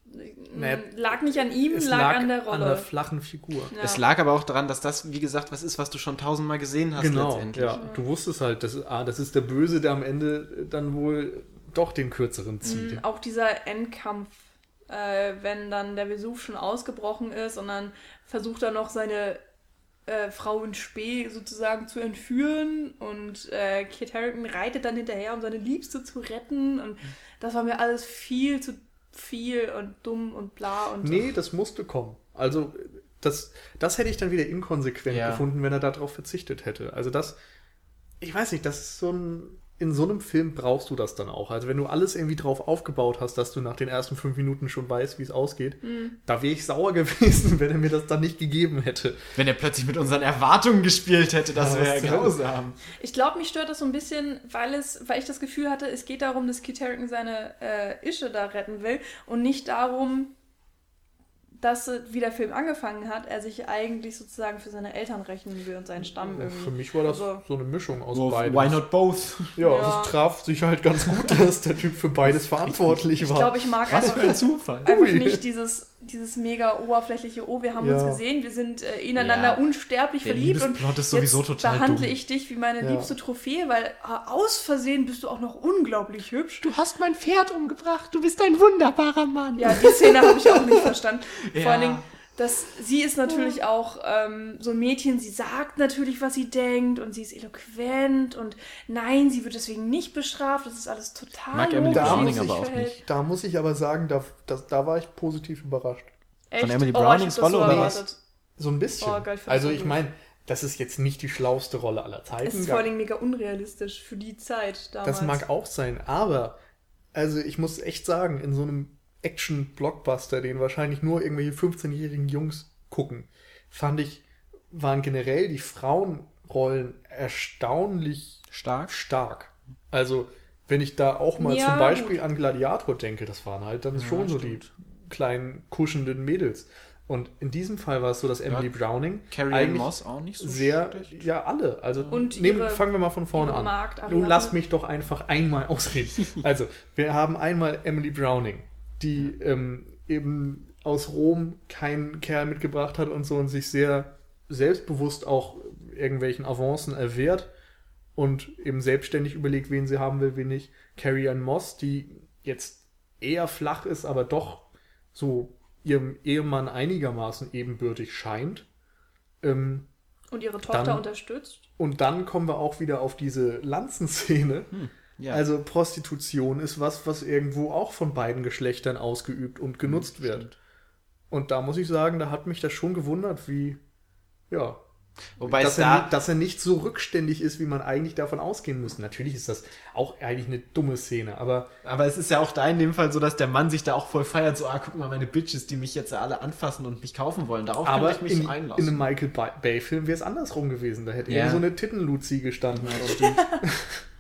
Nee, lag nicht an ihm, es lag, an der an der Rolle. flachen Figur. Ja. Es lag aber auch daran, dass das, wie gesagt, was ist, was du schon tausendmal gesehen hast Genau, letztendlich. ja. Du wusstest halt, das, ah, das ist der Böse, der am Ende dann wohl doch den kürzeren zieht. Mhm, auch dieser Endkampf, äh, wenn dann der Vesuv schon ausgebrochen ist und dann versucht er noch seine äh, Frau in Spee sozusagen zu entführen und äh, Kit Harington reitet dann hinterher, um seine Liebste zu retten und das war mir alles viel zu viel und dumm und bla und Nee, das musste kommen. Also, das, das hätte ich dann wieder inkonsequent Ja. gefunden, wenn er darauf verzichtet hätte. Also, das, ich weiß nicht, das ist so ein, in so einem Film brauchst du das dann auch. Also wenn du alles irgendwie drauf aufgebaut hast, dass du nach den ersten fünf Minuten schon weißt, wie es ausgeht, da wäre ich sauer gewesen, wenn er mir das dann nicht gegeben hätte. Wenn er plötzlich mit unseren Erwartungen gespielt hätte, das Ja, wäre grausam. Ich glaube, mich stört das so ein bisschen, weil es, weil ich das Gefühl hatte, es geht darum, dass Kit Harington seine äh, Ische da retten will und nicht darum, dass, wie der Film angefangen hat, er sich eigentlich sozusagen für seine Eltern rechnen will und seinen Stamm irgendwie. Für mich war das Also- so eine Mischung aus Wo, beiden. why not both? Ja, Ja. es traf sich halt ganz gut, dass der Typ für beides verantwortlich Ich war. glaube, ich mag Was einfach, für ein Zufall. einfach Ui. nicht dieses, dieses mega oberflächliche, oh, wir haben Ja. uns gesehen, wir sind äh, ineinander Ja. unsterblich Der verliebt und Liebesplot ist sowieso jetzt total behandle dumm. ich dich wie meine Ja. liebste Trophäe, weil äh, aus Versehen bist du auch noch unglaublich hübsch. Du hast mein Pferd umgebracht, du bist ein wunderbarer Mann. Ja, die Szene habe ich auch nicht verstanden. Vor allen Dingen, dass sie ist natürlich auch ähm, so ein Mädchen, sie sagt natürlich, was sie denkt und sie ist eloquent und nein, sie wird deswegen nicht bestraft. Das ist alles total Mag Emily logisch, Browning aber auch nicht. Da muss ich aber sagen, da, das, da war ich positiv überrascht. Echt? Emily oh, ich Brownings so Rolle oder was? So ein bisschen. Oh, ich find's also so ich meine, das ist jetzt nicht die schlauste Rolle aller Zeiten. Es ist vor allen Dingen mega unrealistisch für die Zeit damals. das mag auch sein, aber also ich muss echt sagen, in so einem Action-Blockbuster, den wahrscheinlich nur irgendwelche 15-jährigen Jungs gucken, fand ich, waren generell die Frauenrollen erstaunlich Stark. stark. Also, wenn ich da auch mal Ja, zum Beispiel gut. an Gladiator denke, das waren halt dann Ja, schon so stimmt. die kleinen, kuschenden Mädels. Und in diesem Fall war es so, dass Emily Browning Carrie eigentlich Moss auch nicht so sehr, schlecht. ja, alle. Also Und nehmen, ihre- fangen wir mal von vorne an. Nun lass mich doch einfach einmal ausreden. Also, wir haben einmal Emily Browning, die ähm, eben aus Rom keinen Kerl mitgebracht hat und so und sich sehr selbstbewusst auch irgendwelchen Avancen erwehrt und eben selbstständig überlegt, wen sie haben will, wen nicht. Carrie Ann Moss, die jetzt eher flach ist, aber doch so ihrem Ehemann einigermaßen ebenbürtig scheint. Ähm, und ihre Tochter Dann- unterstützt. und dann kommen wir auch wieder auf diese Lanzenszene. Ja. Also Prostitution ist was, was irgendwo auch von beiden Geschlechtern ausgeübt und genutzt wird. Stimmt. Und da muss ich sagen, da hat mich das schon gewundert, wie, ja, Wobei dass er, da, ni- dass er nicht so rückständig ist, wie man eigentlich davon ausgehen müsste. Natürlich ist das auch eigentlich eine dumme Szene, aber aber es ist ja auch da in dem Fall so, dass der Mann sich da auch voll feiert, so, ah, guck mal, meine Bitches, die mich jetzt alle anfassen und mich kaufen wollen. Darauf aber kann ich mich in, in einlassen. einem Michael Ba- Bay-Film wäre es andersrum gewesen. Da hätte Ja. eben so eine Tittenluzi gestanden. Ja,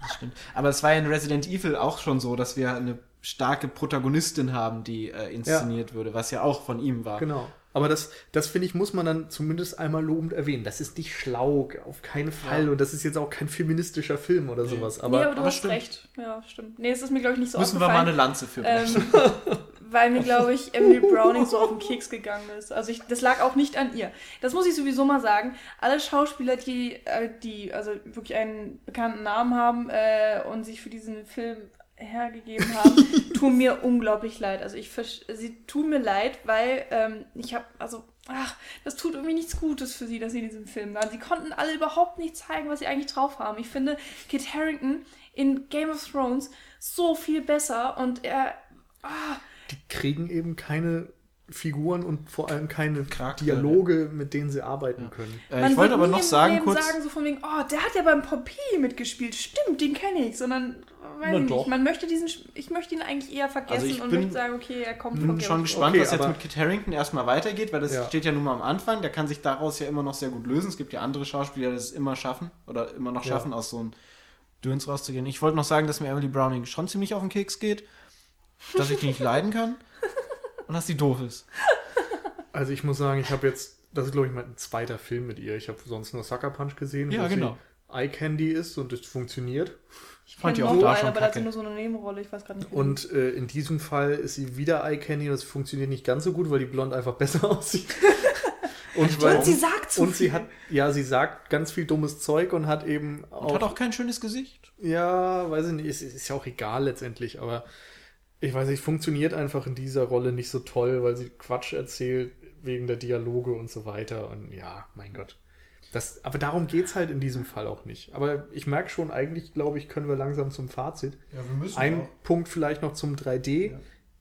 das stimmt. Aber es war ja in Resident Evil auch schon so, dass wir eine starke Protagonistin haben, die äh, inszeniert würde, was ja auch von ihm war. Genau. Aber das, das finde ich, muss man dann zumindest einmal lobend erwähnen. Das ist nicht schlau, auf keinen Fall. Ja. Und das ist jetzt auch kein feministischer Film oder sowas. Aber nee, aber du aber hast stimmt. recht. Ja, stimmt. Nee, es ist mir, glaube ich, nicht so Müssen wir mal eine Lanze für brechen. ähm, weil mir, glaube ich, Emily Browning so auf den Keks gegangen ist. Also ich, das lag auch nicht an ihr. Das muss ich sowieso mal sagen. Alle Schauspieler, die, äh, die also wirklich einen bekannten Namen haben äh, und sich für diesen Film hergegeben haben, tun mir unglaublich leid. Also ich sie tun mir leid, weil ähm, ich habe, also, ach, das tut irgendwie nichts Gutes für sie, dass sie in diesem Film waren. Sie konnten alle überhaupt nicht zeigen, was sie eigentlich drauf haben. Ich finde Kit Harington in Game of Thrones so viel besser und er, ah, die kriegen eben keine Figuren und vor allem keine Charaktere. Dialoge, mit denen sie arbeiten können. Äh, Man ich wollte aber noch sagen, kurz. sagen so von wegen, oh, der hat ja beim Poppy mitgespielt. Stimmt, den kenne ich. Sondern, weiß ich doch. nicht. Man möchte diesen, ich möchte ihn eigentlich eher vergessen Also ich und bin- möchte sagen, okay, er kommt bin von schon gespannt, Okay, was jetzt mit Kit Harrington erstmal weitergeht, weil das Ja. steht ja nun mal am Anfang. Der kann sich daraus ja immer noch sehr gut lösen. Es gibt ja andere Schauspieler, die es immer schaffen oder immer noch Ja. schaffen, aus so einem Döns rauszugehen. Ich wollte noch sagen, dass mir Emily Browning schon ziemlich auf den Keks geht, dass ich die nicht leiden kann und dass sie doof ist. Also ich muss sagen, ich habe jetzt, das ist glaube ich mein zweiter Film mit ihr. Ich habe sonst nur Sucker Punch gesehen, Ja, wo genau. sie Eye Candy ist und es funktioniert. Ich fand die auch da einen, schon aber da hat sie kacke. nur so eine Nebenrolle. Ich weiß gerade nicht. Und äh, in diesem Fall ist sie wieder Eye Candy und es funktioniert nicht ganz so gut, weil die Blond einfach besser aussieht. und, weil, und sie sagt zu und sie viel. hat, ja, sie sagt ganz viel dummes Zeug und hat eben Und auch, hat auch kein schönes Gesicht. ja, weiß ich nicht, ist, ist ja auch egal letztendlich, aber ich weiß nicht, funktioniert einfach in dieser Rolle nicht so toll, weil sie Quatsch erzählt wegen der Dialoge und so weiter und ja, mein Gott. Das, aber darum geht es halt in diesem Fall auch nicht. Aber ich merke schon, eigentlich glaube ich, können wir langsam zum Fazit. Ja, wir müssen Ein Punkt vielleicht noch zum 3D. Ja.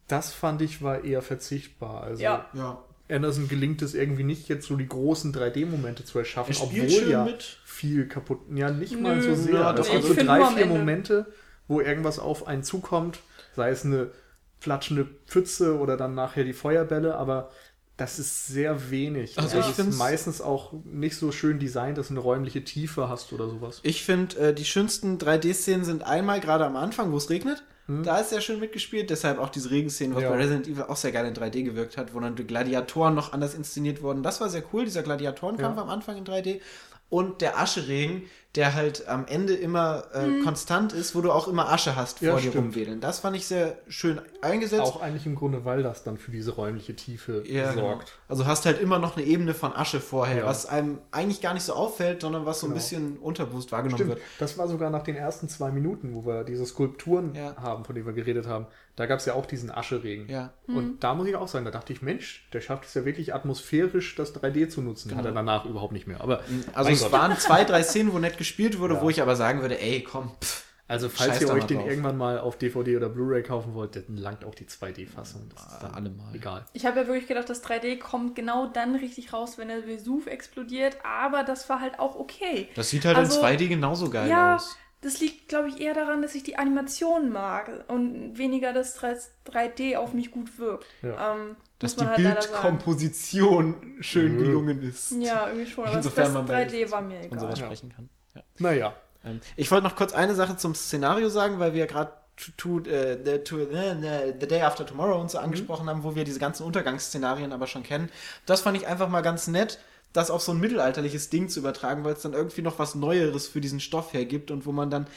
Das fand ich war eher verzichtbar. Also Ja. Ja. Anderson gelingt es irgendwie nicht, jetzt so die großen 3D-Momente zu erschaffen, Er obwohl ja mit. viel kaputt. Ja, nicht mal Nö, so sehr. ja, das doch, gibt ich so find drei, vier. Momente, wo irgendwas auf einen zukommt, sei es eine flatschende Pfütze oder dann nachher die Feuerbälle, aber das ist sehr wenig. Also das ich ist find's- meistens auch nicht so schön designt, dass du eine räumliche Tiefe hast oder sowas. Ich finde, äh, die schönsten 3D-Szenen sind einmal gerade am Anfang, wo es regnet. Hm. Da ist sehr schön mitgespielt. Deshalb auch diese Regenszenen, was Ja. bei Resident Evil auch sehr geil in 3D gewirkt hat, wo dann die Gladiatoren noch anders inszeniert wurden. Das war sehr cool, dieser Gladiatorenkampf Ja. am Anfang in 3D. Und der Ascheregen, der halt am Ende immer äh, konstant ist, wo du auch immer Asche hast Ja, vor dir stimmt. rumwedeln. Das fand ich sehr schön eingesetzt. Auch eigentlich im Grunde, weil das dann für diese räumliche Tiefe Ja, genau. sorgt. Also hast halt immer noch eine Ebene von Asche vorher, Ja. was einem eigentlich gar nicht so auffällt, sondern was so ein Genau. bisschen unterbewusst wahrgenommen Stimmt, wird. das war sogar nach den ersten zwei Minuten, wo wir diese Skulpturen Ja. haben, von denen wir geredet haben. Da gab es ja auch diesen Ascheregen. Ja. Und da muss ich auch sagen, da dachte ich, Mensch, der schafft es ja wirklich atmosphärisch, das 3D zu nutzen. Hat er danach überhaupt nicht mehr. Aber Also es Gott. waren zwei, drei Szenen, wo nett gespielt wurde, Ja. wo ich aber sagen würde, ey, komm, pff, also falls scheiß ihr euch den drauf. irgendwann mal auf DVD oder Blu-ray kaufen wollt, dann langt auch die 2D-Fassung. Das ist dann allemal. egal. Ich habe ja wirklich gedacht, das 3D kommt genau dann richtig raus, wenn der Vesuv explodiert, aber das war halt auch okay. das sieht halt Also, in 2D genauso geil ja, aus. das liegt, glaube ich, eher daran, dass ich die Animation mag und weniger, dass 3D auf mich gut wirkt. Ja. Ähm, Dass die man halt. Bildkomposition schön gelungen ist. Ja, irgendwie schon. Aber Insofern das man bei 3D war mir Und egal. sowas Ja. sprechen kann. Ja. Naja, Ähm, ich wollte noch kurz eine Sache zum Szenario sagen, weil wir gerade to, to, äh, the, to, äh, the Day After Tomorrow und so angesprochen haben, wo wir diese ganzen Untergangsszenarien aber schon kennen. Das fand ich einfach mal ganz nett, das auf so ein mittelalterliches Ding zu übertragen, weil es dann irgendwie noch was Neueres für diesen Stoff hergibt und wo man dann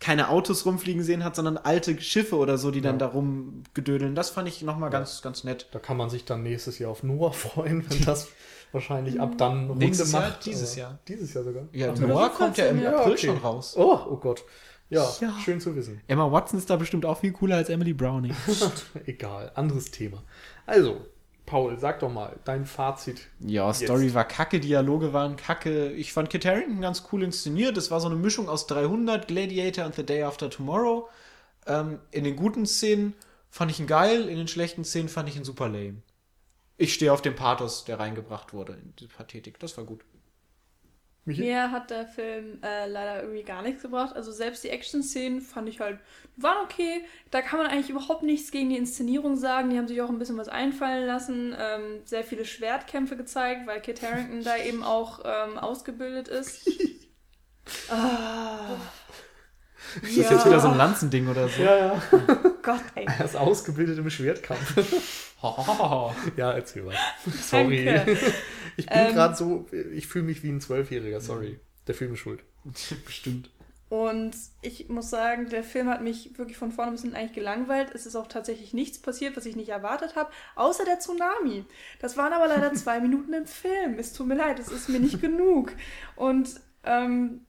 keine Autos rumfliegen sehen hat, sondern alte Schiffe oder so, die dann da rumgedödeln. Das fand ich nochmal ganz, ganz nett. da kann man sich dann nächstes Jahr auf Noah freuen, wenn das wahrscheinlich ab dann Runde Nächstes Jahr? macht. Dieses Aber Jahr. Dieses Jahr sogar. Ja, Ach, Noah kommt ja im 14, ja, April okay. schon raus. Oh, oh Gott. Ja, Ja. schön zu wissen. Emma Watson ist da bestimmt auch viel cooler als Emily Browning. Egal, anderes Thema. Also, Paul, sag doch mal, dein Fazit. Ja, Story war kacke, Dialoge waren kacke. Ich fand Kit Harington ganz cool inszeniert. Es war so eine Mischung aus 300, Gladiator und The Day After Tomorrow. Ähm, in den guten Szenen fand ich ihn geil, in den schlechten Szenen fand ich ihn super lame. Ich stehe auf den Pathos, der reingebracht wurde in die Pathetik. Das war gut. Michi? Mir hat der Film äh, leider irgendwie gar nichts gebracht. Also selbst die Action-Szenen fand ich halt, waren okay. Da kann man eigentlich überhaupt nichts gegen die Inszenierung sagen. Die haben sich auch ein bisschen was einfallen lassen. Ähm, sehr viele Schwertkämpfe gezeigt, weil Kit Harington da eben auch ähm, ausgebildet ist. ah. Ist das jetzt wieder so ein Lanzending oder so? Ja, ja. Gott, ey. Er ist ausgebildet im Schwertkampf. ja, erzähl mal. Sorry. Danke. Ich bin Ähm. gerade so, ich fühle mich wie ein Zwölfjähriger, sorry. Der Film ist schuld. Bestimmt. Und ich muss sagen, der Film hat mich wirklich von vorne bis hinten eigentlich gelangweilt. Es ist auch tatsächlich nichts passiert, was ich nicht erwartet habe, außer der Tsunami. Das waren aber leider zwei Minuten im Film. Es tut mir leid, es ist mir nicht genug. Und ähm,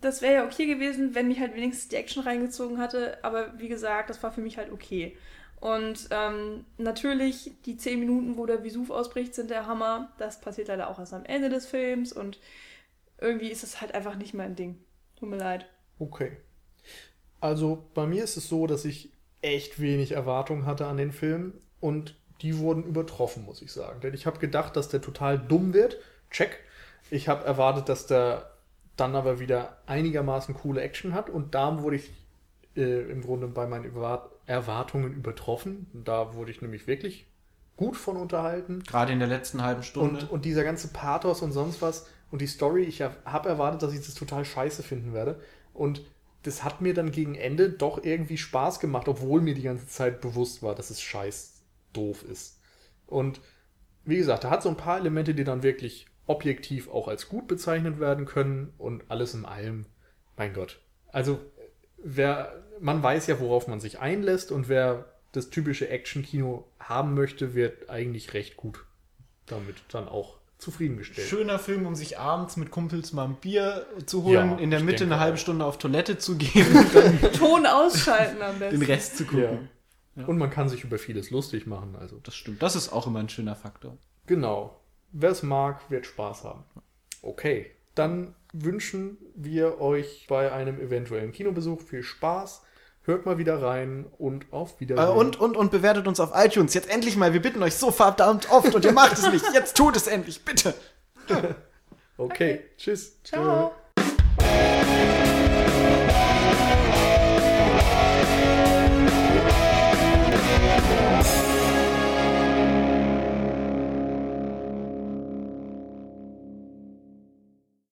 das wäre ja okay gewesen, wenn mich halt wenigstens die Action reingezogen hatte. Aber wie gesagt, das war für mich halt okay. Und ähm, natürlich, die zehn Minuten, wo der Vesuv ausbricht, sind der Hammer. Das passiert leider auch erst am Ende des Films. Und irgendwie ist es halt einfach nicht mein Ding. Tut mir leid. Okay. Also bei mir ist es so, dass ich echt wenig Erwartungen hatte an den Film und die wurden übertroffen, muss ich sagen. Denn ich habe gedacht, dass der total dumm wird. Check. Ich habe erwartet, dass der dann aber wieder einigermaßen coole Action hat und da wurde ich äh, im Grunde bei meinen Erwart Erwartungen übertroffen. Da wurde ich nämlich wirklich gut von unterhalten. Gerade in der letzten halben Stunde. Und, und dieser ganze Pathos und sonst was und die Story, ich habe erwartet, dass ich das total scheiße finden werde. Und das hat mir dann gegen Ende doch irgendwie Spaß gemacht, obwohl mir die ganze Zeit bewusst war, dass es scheiß doof ist. Und wie gesagt, da hat so ein paar Elemente, die dann wirklich objektiv auch als gut bezeichnet werden können und alles in allem, mein Gott. Also, wer, man weiß ja, worauf man sich einlässt und wer das typische Action-Kino haben möchte, wird eigentlich recht gut damit dann auch zufriedengestellt. Schöner Film, um sich abends mit Kumpels mal ein Bier zu holen, Ja, in der Mitte denke eine halbe. Stunde auf Toilette zu gehen und dann Ton ausschalten am besten. den Rest zu gucken. Ja. Und man kann sich über vieles lustig machen. Also Das stimmt. Das ist auch immer ein schöner Faktor. genau. Wer es mag, wird Spaß haben. Okay, dann wünschen wir euch bei einem eventuellen Kinobesuch viel Spaß. Hört mal wieder rein und auf Äh, Wiedersehen. und, und, und bewertet uns auf iTunes. Jetzt endlich mal. Wir bitten euch so verdammt oft und ihr macht es nicht. Jetzt tut es endlich, bitte. Okay, tschüss. Ciao.